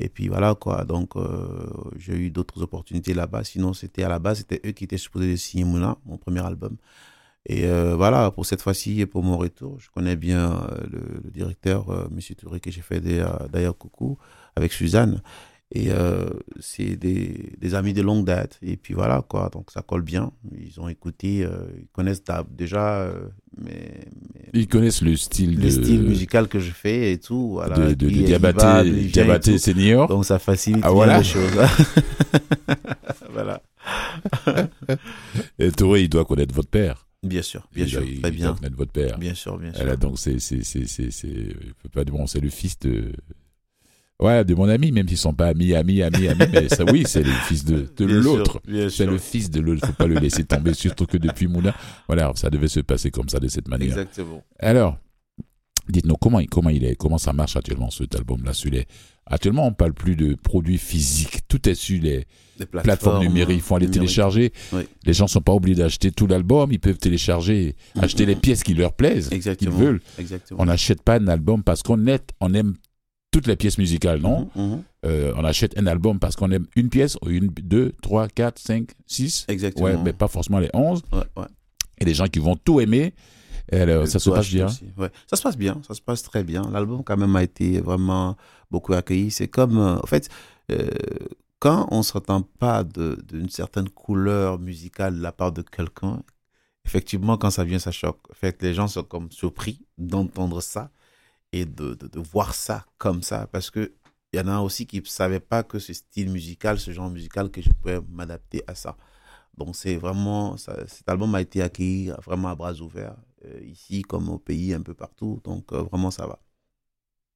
Et puis voilà quoi, donc euh, j'ai eu d'autres opportunités là-bas. Sinon, c'était à la base, c'était eux qui étaient supposés de signer Mouna, mon premier album. Et euh, voilà, pour cette fois-ci et pour mon retour, je connais bien euh, le, directeur, Monsieur Touré, que j'ai fait d'ailleurs coucou, avec Suzanne. Et euh, c'est des, des amis de longue date. Et puis voilà, quoi. Donc ça colle bien. Ils ont écouté, euh, ils connaissent déjà euh, Ils connaissent le style le de, style musical que je fais et tout. Voilà. de, Diabaté, senior. Donc ça facilite Ah, bien voilà. les choses. voilà. Et Touré, il doit connaître votre père. Bien sûr, bien il sûr. doit, il Très doit bien. connaître votre père. Bien sûr, bien sûr. Donc c'est c'est c'est c'est pas bon, c'est le fils de ouais de mon ami même s'ils sont pas amis amis amis amis mais ça oui c'est le fils de, l'autre. C'est le fils de l'autre, faut pas le laisser tomber surtout que depuis Mouna voilà ça devait se passer comme ça de cette manière. Exactement. Alors, dites-nous comment, comment il est, comment ça marche actuellement cet album-là sur les... Actuellement, on parle plus de produits physiques, tout est sur les Les plateformes numériques. Il faut aller télécharger. Oui. Les gens sont pas obligés d'acheter tout l'album, ils peuvent télécharger, acheter les pièces qui leur plaisent, qu'ils veulent. Exactement. On n'achète pas un album parce qu'on est, on aime toutes les pièces musicales, non Mhm, mhm. Euh, On achète un album parce qu'on aime une pièce, ou une, deux, trois, quatre, cinq, six. Exactement. Ouais, mais pas forcément les onze. Ouais, ouais. Et des gens qui vont tout aimer. Alors, ça se passe bien. Ouais. Ça se passe bien, ça se passe très bien. L'album quand même a été vraiment beaucoup accueilli. C'est comme, euh, en fait, euh, quand on ne s'entend pas d'une certaine couleur musicale de la part de quelqu'un, effectivement, quand ça vient, ça choque. En fait, les gens sont comme surpris d'entendre ça et de, de, de voir ça comme ça, parce que il y en a aussi qui ne savaient pas que ce style musical, ce genre musical, que je pouvais m'adapter à ça. Donc c'est vraiment, ça, cet album a été accueilli vraiment à bras ouverts, euh, ici comme au pays, un peu partout. Donc euh, vraiment ça va.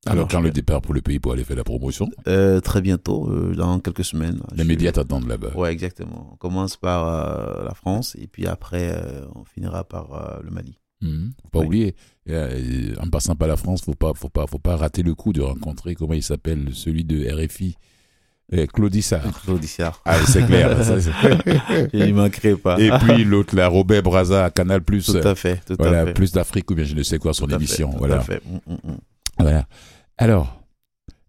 Alors, Alors, quand je- le départ pour le pays pour aller faire la promotion, Euh, très bientôt, euh, dans quelques semaines. les Je- médias t'attendent là-bas. Ouais, exactement. On commence par euh, la France et puis après euh, on finira par euh, le Mali. Mhm. Faut pas Oui. oublier, euh, en passant par la France, faut pas, faut pas, faut pas rater le coup de rencontrer comment il s'appelle, celui de RFI, euh, Claudie Sarr. Claude Issard. Ah, c'est clair. ça, c'est- Je n'y manquerai pas. Et puis l'autre là, Robert Braza à Canal Plus. tout à fait, tout à fait. plus d'Afrique ou bien je ne sais quoi son Tout à fait, émission. tout voilà. à fait. Mm, mm, mm. Voilà. Alors,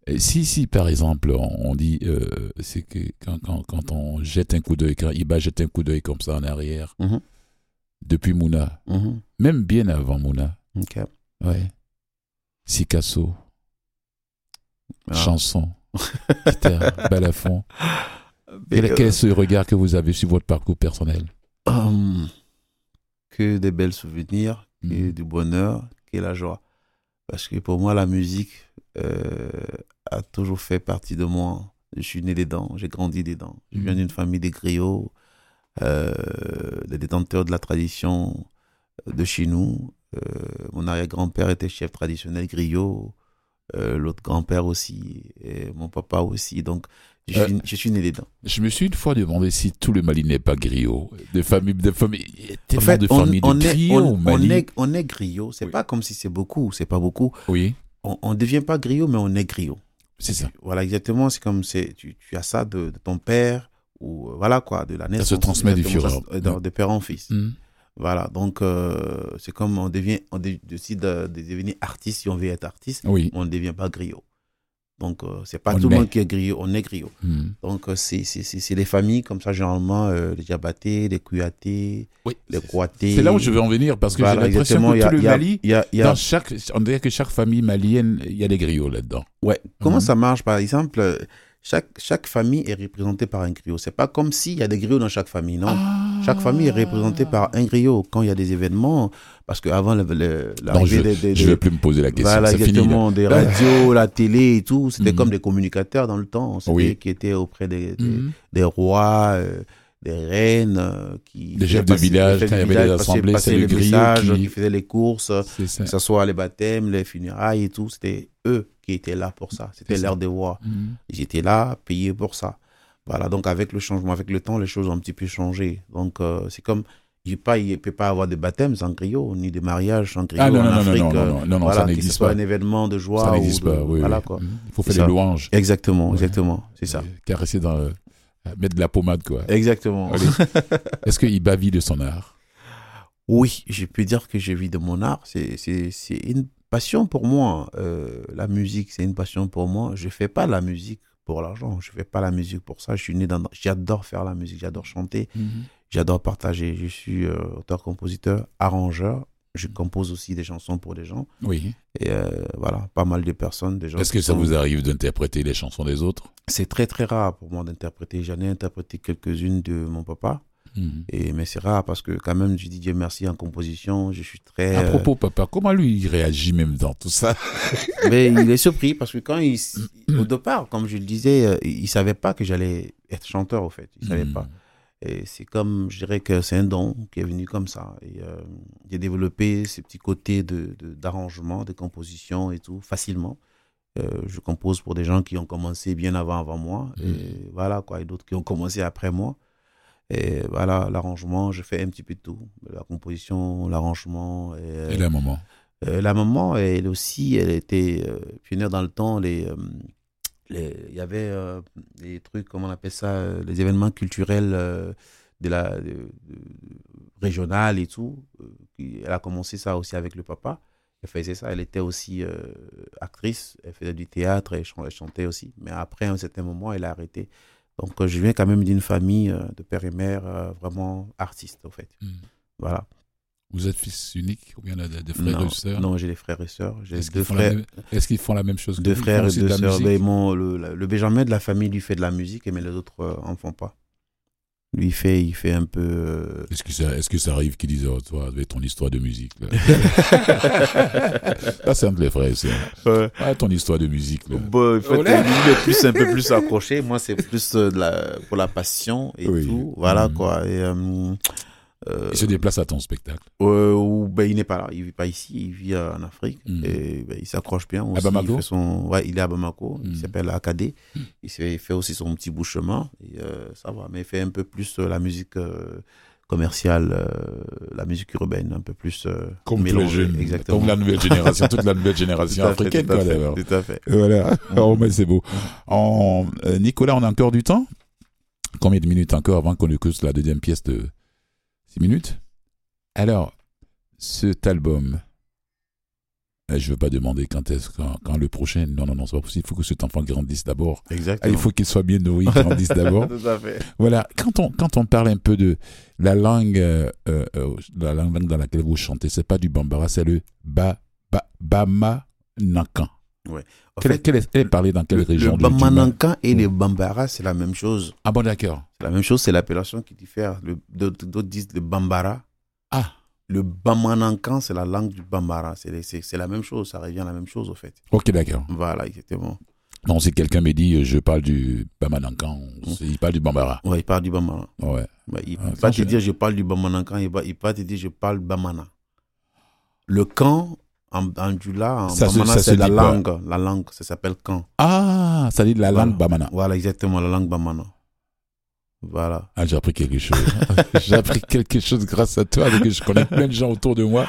euh, si, si par exemple, on, dit, euh, c'est que quand, quand, quand on jette un coup d'œil, quand Iba jette un coup d'œil comme ça en arrière, Mhm. Depuis Mouna, Mhm. même bien avant Mouna, ouais, Sikasso, Ah. chanson, guitare, balafon. Quel, quel est ce regard que vous avez sur votre parcours personnel? Hum, que des belles souvenirs, que Mhm. du bonheur, que la joie. Parce que pour moi, la musique euh, a toujours fait partie de moi. Je suis né dedans, j'ai grandi dedans. Je viens Mhm. d'une famille de griots, euh, des détenteurs de la tradition de chez nous. Euh, mon arrière-grand-père était chef traditionnel griot, euh, l'autre grand-père aussi, et mon papa aussi. Donc, je Euh, suis, je suis né dedans. Je me suis une fois demandé si tout le Mali n'est pas griot. De famille, de famille, il y a En tellement fait, de on, familles on de est, griots on, au Mali. on est, on est griot. C'est Oui. pas comme si c'est beaucoup, c'est pas beaucoup. Oui, On ne devient pas griot, mais on est griot. c'est ça. Voilà, exactement. C'est comme c'est, tu, tu as ça de, de ton père, ou euh, voilà quoi, de la naissance. se transmet du ça, euh, de, père en fils. Mhm. Voilà, donc euh, c'est comme on devient, on dé- décide de, de devenir artiste si on veut être artiste, Oui. on ne devient pas griot. Donc, euh, c'est pas On tout le monde qui est griot, on est griot. Hmm. Donc, euh, c'est les familles comme ça, généralement, euh, les Diabatés, les Kuyatés, Oui. les Kouatés. C'est là où je veux en venir parce que Voilà, j'ai l'impression que a- le Mali, y a- y a- dans chaque, on dirait que chaque famille malienne, il y a des griots là-dedans. Ouais. Comment Mhm. ça marche Par exemple, chaque, chaque famille est représentée par un griot. C'est pas comme s'il y a des griots dans chaque famille, non. Chaque famille est représentée par un griot. Quand il y a des événements, parce qu'avant l'arrivée je, des, des- je vais plus me poser la question. voilà, fini. des radios, la télé et tout, c'était Mhm. comme des communicateurs dans le temps. C'était Oui. qui étaient auprès des, des, Mhm. des rois, euh, des reines, euh, qui Des chefs de passer- village, quand il y de avait des assemblées, c'est le messages, qui- qui faisaient les courses, que ce soit les baptêmes, les funérailles et tout, c'était eux qui étaient là pour ça. C'était leur devoir. Ils étaient là, payés pour ça. Voilà, donc avec le changement, avec le temps, les choses ont un petit peu changé. Donc euh, c'est comme, il ne peut pas avoir de baptême sans griot, ni de mariage sans griot Ah non, en non, non, non, Afrique. non, euh, non, non, non, voilà, ça que ce n'existe soit pas. un événement de joie. Ça n'existe de- pas. Oui, voilà quoi. Il faut faire des louanges. Exactement, Ouais. exactement, c'est ça. Caresser dans le- mettre de la pommade quoi. Exactement. Est-ce qu'il bavit de son art? Oui, je peux dire que je vis de mon art. C'est, une passion pour moi. Euh, la musique, c'est une passion pour moi. Je fais pas la musique pour l'argent. Je fais pas la musique pour ça. Je suis né dans. J'adore faire la musique. J'adore chanter. J'adore partager. Je suis euh, auteur-compositeur, arrangeur. Je compose aussi des chansons pour des gens. Oui. Et euh, voilà, pas mal de personnes. Des gens Est-ce que ça sont- vous arrive d'interpréter les chansons des autres? C'est très très rare pour moi d'interpréter. J'en ai interprété quelques-unes de mon papa. Mhm. Et, mais c'est rare parce que quand même, je dis Dieu merci en composition. Je suis très... À euh, propos, papa, comment lui il réagit même dans tout ça? Mais il est surpris parce que quand il, au départ, comme je le disais, euh, il savait pas que j'allais être chanteur au fait. Il savait Mhm. pas. Et c'est comme, je dirais que c'est un don qui est venu comme ça. Et euh, j'ai développé ces petits côtés de, de- d'arrangement, de composition et tout facilement. Euh, je compose pour des gens qui ont commencé bien avant avant moi. Et voilà quoi. Et d'autres qui ont commencé après moi. Et voilà, l'arrangement, je fais un petit peu de tout. La composition, l'arrangement. Et, euh, Et la maman euh, la maman, elle aussi, elle était euh, pionnière dans le temps. Euh, les- il y avait euh, des trucs, comment on appelle ça, euh, les événements culturels euh, de la de- de- régional et tout. euh, elle a commencé ça aussi avec le papa. Elle faisait ça. Elle était aussi euh, actrice. Elle faisait du théâtre. Chan- elle chantait aussi. Mais après, à un certain moment, elle a arrêté. Donc, je viens quand même d'une famille de père et mère vraiment artistes, au fait. Mhm. Voilà. Vous êtes fils unique ou bien a des frères non, et sœurs? Non, j'ai des frères et sœurs. J'ai Est-ce deux qu'ils font, la frères. même- est-ce qu'ils font la même chose que Deux vous frères et deux de sœurs. Mais mon- le, le Benjamin de la famille lui fait de la musique, mais les autres euh, en font pas. Lui, il fait, il fait un peu. euh, Est-ce que, ça, est-ce que ça arrive qu'ils disent, oh, toi, avec ton histoire de musique là? Ça, c'est entre les frères et sœurs. Ah, ton histoire de musique là. Bon, en fait, Olé. lui, il est plus, un peu plus accroché. Moi, c'est plus euh, de la, pour la passion et Oui. tout. Voilà, Mhm. quoi. Et, euh, Il se déplace à ton spectacle. euh, ben, il n'est pas là. Il vit pas ici. Il vit euh, en Afrique. Mhm. Et ben, il s'accroche bien. Aussi. Bamako? Il, fait son... ouais, il est à Bamako. Il s'appelle Akadé. Il fait, il fait aussi son petit bout de chemin. Et, euh, ça va. Mais il fait un peu plus euh, la musique euh, commerciale, euh, la musique urbaine, un peu plus euh, Comme les mélangée. jeunes. Exactement. Comme la nouvelle génération, toute la nouvelle génération à africaine, tout à fait. Tout à fait. Voilà. Oh, mais c'est beau. En, euh, Nicolas, on a encore du temps? Combien de minutes encore avant qu'on écoute la deuxième pièce de 6 minutes Alors, cet album, euh, je ne veux pas demander quand est-ce, quand, quand le prochain. Non, non, non, c'est pas possible. Il faut que cet enfant grandisse d'abord. Ah, Exactement. il faut qu'il soit bien nourri, grandisse d'abord. Tout à fait. Voilà, quand on, quand on parle un peu de la langue, euh, euh, euh, la langue dans laquelle vous chantez, c'est pas du bambara, c'est le ba, ba, bama nankan. Fait, quelle est, elle est parlée dans quelle le, région le Bamanankan et les Bambara, c'est la même chose. Ah bon, d'accord. C'est la même chose, c'est l'appellation qui diffère. Le- D'autres disent le Bambara. Ah, Le Bamanankan, c'est la langue du Bambara. C'est la même chose, ça revient à la même chose, au fait. ok, d'accord. Voilà, exactement. Non, si quelqu'un me dit euh, je parle du bama nankan, c'est- il parle du bambara. Ouais, il parle du Bambara. Ouais. Ouais, il Ah, ne ça, peut pas te dire je parle du Bamanankan, il va, il peut pas te dire je parle Bamana. Le Kan, en, en en Ça Bamana, c'est la langue. La langue, ça s'appelle Kan. Ah, ça dit la Voilà. langue bamana. Voilà, exactement, la langue Bamana. Voilà. Ah, j'ai appris quelque chose. j'ai appris quelque chose grâce à toi, parce que je connais plein de gens autour de moi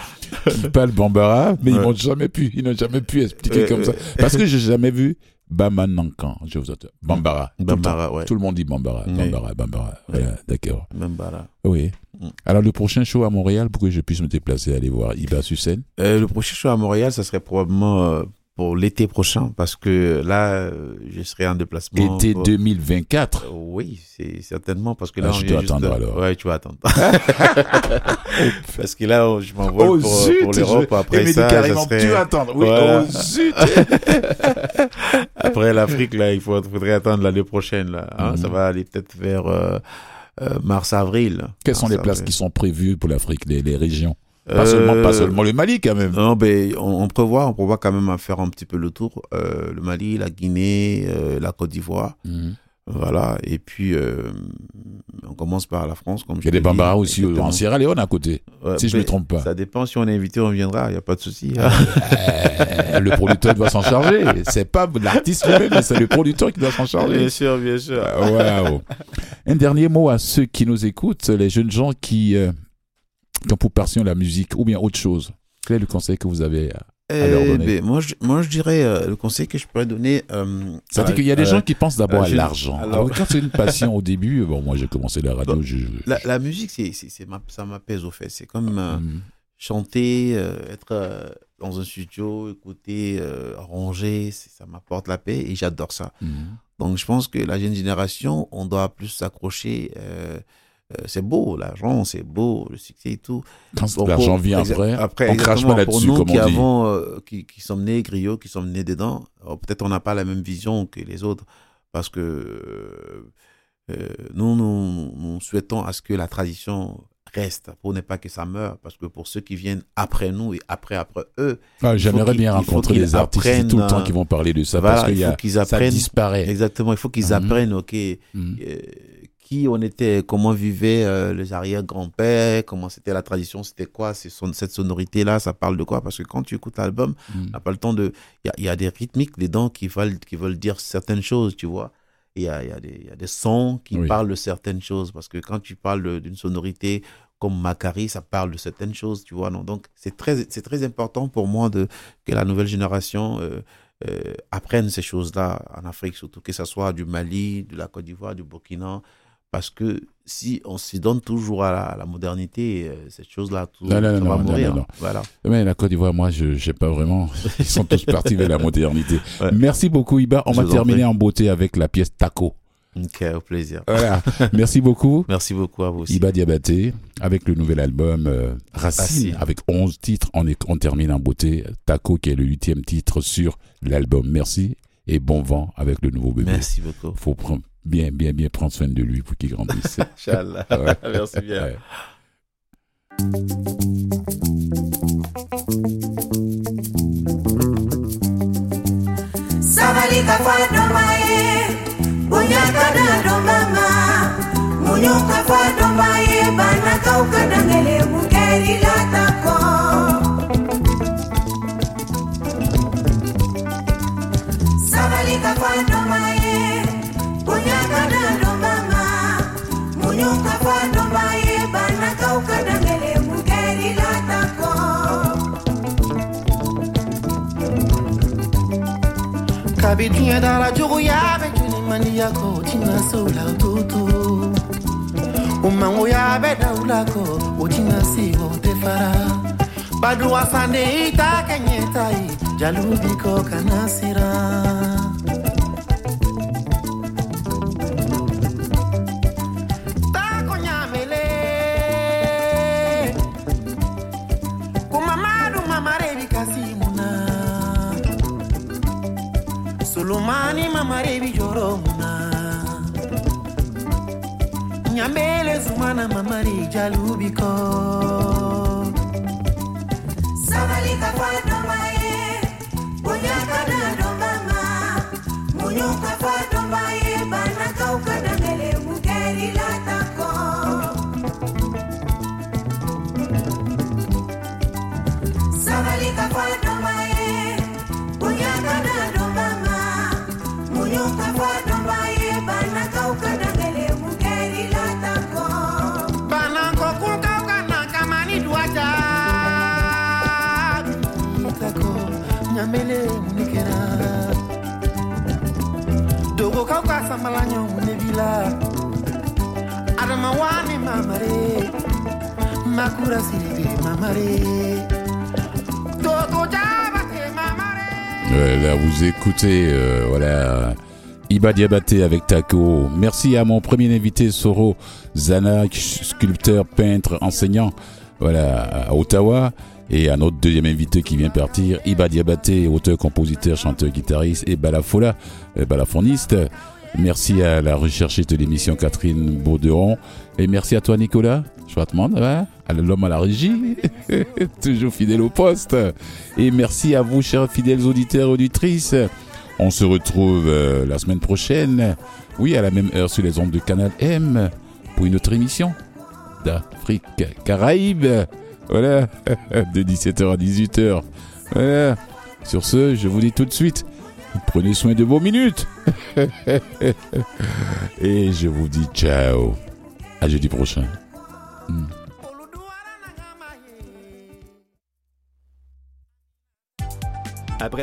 qui parlent bambara, mais ils Ouais. m'ont jamais pu, ils n'ont jamais pu expliquer Euh, comme ça. euh, Parce que j'ai jamais vu Bamanankan. Je vous entends. Bambara. Tout temps. Bambara, ouais. Tout le monde dit Bambara, Oui. Bambara, Bambara. Voilà, d'accord. Bambara. Oui. Mm. Alors, le prochain show à Montréal, pour que je puisse me déplacer, aller voir, il va sur scène. Euh, le prochain show à Montréal, ça serait probablement euh, pour l'été prochain parce que là, je serai en déplacement. Été 2024 Oui, c'est certainement parce que là, ah, je dois attendre alors. Ouais, tu vas attendre. parce que là, je m'envole oh, pour, pour l'Europe. Après Et ça, ça serait... tu attendre. Oui, Voilà. oh zut Après l'Afrique, là, il faut- faudrait attendre l'année prochaine. Là, hein. Mhm. Ça va aller peut-être vers euh, euh, mars-avril. Quelles sont les places qui sont prévues pour l'Afrique, les, les régions? Pas, seulement, pas Euh, seulement le Mali quand même. Non, ben, on, on prévoit, on prévoit quand même à faire un petit peu le tour. Euh, le Mali, la Guinée, euh, la Côte d'Ivoire. Mhm. Voilà. Et puis, euh, on commence par la France. Comme Il y a des Bambara aussi Exactement. en Sierra Leone à côté, Ouais, si je ne me trompe pas. Ça dépend. Si on est invité, on viendra. Il n'y a pas de souci. Euh, le producteur doit s'en charger. C'est pas l'artiste lui-même, mais c'est le producteur qui doit s'en charger. bien sûr, bien sûr. Un dernier mot à ceux qui nous écoutent, les jeunes gens qui, euh, qui ont pour passion la musique ou bien autre chose. Quel est le conseil que vous avez à- leur Eh donner? ben, moi, je, moi, je dirais euh, le conseil que je pourrais donner. Euh, C'est-à-dire qu'il y a des gens qui pensent d'abord à l'argent. alors- Alors, quand c'est une passion au début, bon, moi j'ai commencé la radio, Bon, je, La, la musique, c'est, ça m'apaise au fait. C'est comme euh, Mhm. chanter, euh, être dans un studio, écouter, c'est- ça m'apporte la paix et j'adore ça. Mhm. Donc je pense que la jeune génération, on doit plus s'accrocher. Euh, c'est beau, l'argent, c'est beau, le succès et tout. L'argent vient exa- après, on crache pas là-dessus, comme qui on dit. avons, euh, qui, qui sommes nés griots, qui sommes nés dedans, peut-être on n'a pas la même vision que les autres, parce que euh, euh, nous, nous, nous souhaitons à ce que la tradition reste, pour ne pas que ça meure, parce que pour ceux qui viennent après nous et après après eux, Ah, J'aimerais bien rencontrer les artistes tout le temps qui vont parler de ça voilà, parce qu'il il y faut a, ça disparaît. exactement, il faut qu'ils Mhm. apprennent, ok, Mhm. euh, qui on était, comment vivaient euh, les arrière-grands-pères, comment c'était la tradition, c'était quoi, son- cette sonorité-là, ça parle de quoi? Parce que quand tu écoutes l'album, Mhm. on n'a pas le temps de... Il y a, il y a des rythmiques dedans qui veulent, qui veulent dire certaines choses, tu vois. Il y y, a des- il y a des sons qui Oui. parlent de certaines choses, parce que quand tu parles d'une sonorité comme Macari, ça parle de certaines choses, tu vois. Non Donc, c'est très, c'est très important pour moi de, que la nouvelle génération euh, euh, apprenne ces choses-là en Afrique, surtout que ce soit du Mali, de la Côte d'Ivoire, du Burkina, parce que si on s'y donne toujours à la, à la modernité, euh, cette chose-là, tout, Non, non, ça non, va non, mourir. non, non. Voilà. Mais la Côte d'Ivoire, moi, je sais pas vraiment. Ils sont tous partis vers la modernité. Ouais. Merci beaucoup, Iba. On Je va terminer en beauté avec la pièce Taco. Ok, au plaisir. Voilà. Merci beaucoup. Merci beaucoup à vous aussi. Iba Diabaté, avec le nouvel album euh, Racine, Racine. avec 11 titres. On, est, on termine en beauté. Taco, qui est le huitième titre sur l'album. Merci et bon vent avec le nouveau bébé. Merci beaucoup. faut prendre, bien, bien, bien prendre soin de lui pour qu'il grandisse. Inch'Allah. Ouais. Merci bien. Ouais. sabalika munyuka kabidunya dala juguya be julimani yako tina sola ututu. Umangu ya be daulako utina siwo tefara baduwa sande ita kenyetai jalubiko kanasira lumani mamarevi joromuna nyambele zumana mamari jalubiko. Sabalika kwa domae bunyaka na domama là, vous écoutez, euh, voilà, Iba Diabaté avec Taco. Merci à mon premier invité, Soro Zana, sculpteur, peintre, enseignant, voilà, à Ottawa. Et à notre deuxième invité qui vient partir, Iba Diabaté, auteur, compositeur, chanteur, guitariste et balafola, euh, balafoniste. Merci à la recherchiste de l'émission Catherine Bauderon. Et merci à toi Nicolas Schwartman, hein, à l'homme à la régie, toujours fidèle au poste. Et merci à vous chers fidèles auditeurs et auditrices. On se retrouve euh, la semaine prochaine, oui, à la même heure sur les ondes de Canal M, pour une autre émission d'Afrique Caraïbe. Voilà, de 17h à 18h. Voilà. Sur ce, je vous dis tout de suite, prenez soin de vos minutes. Et je vous dis ciao. À jeudi prochain. Hmm.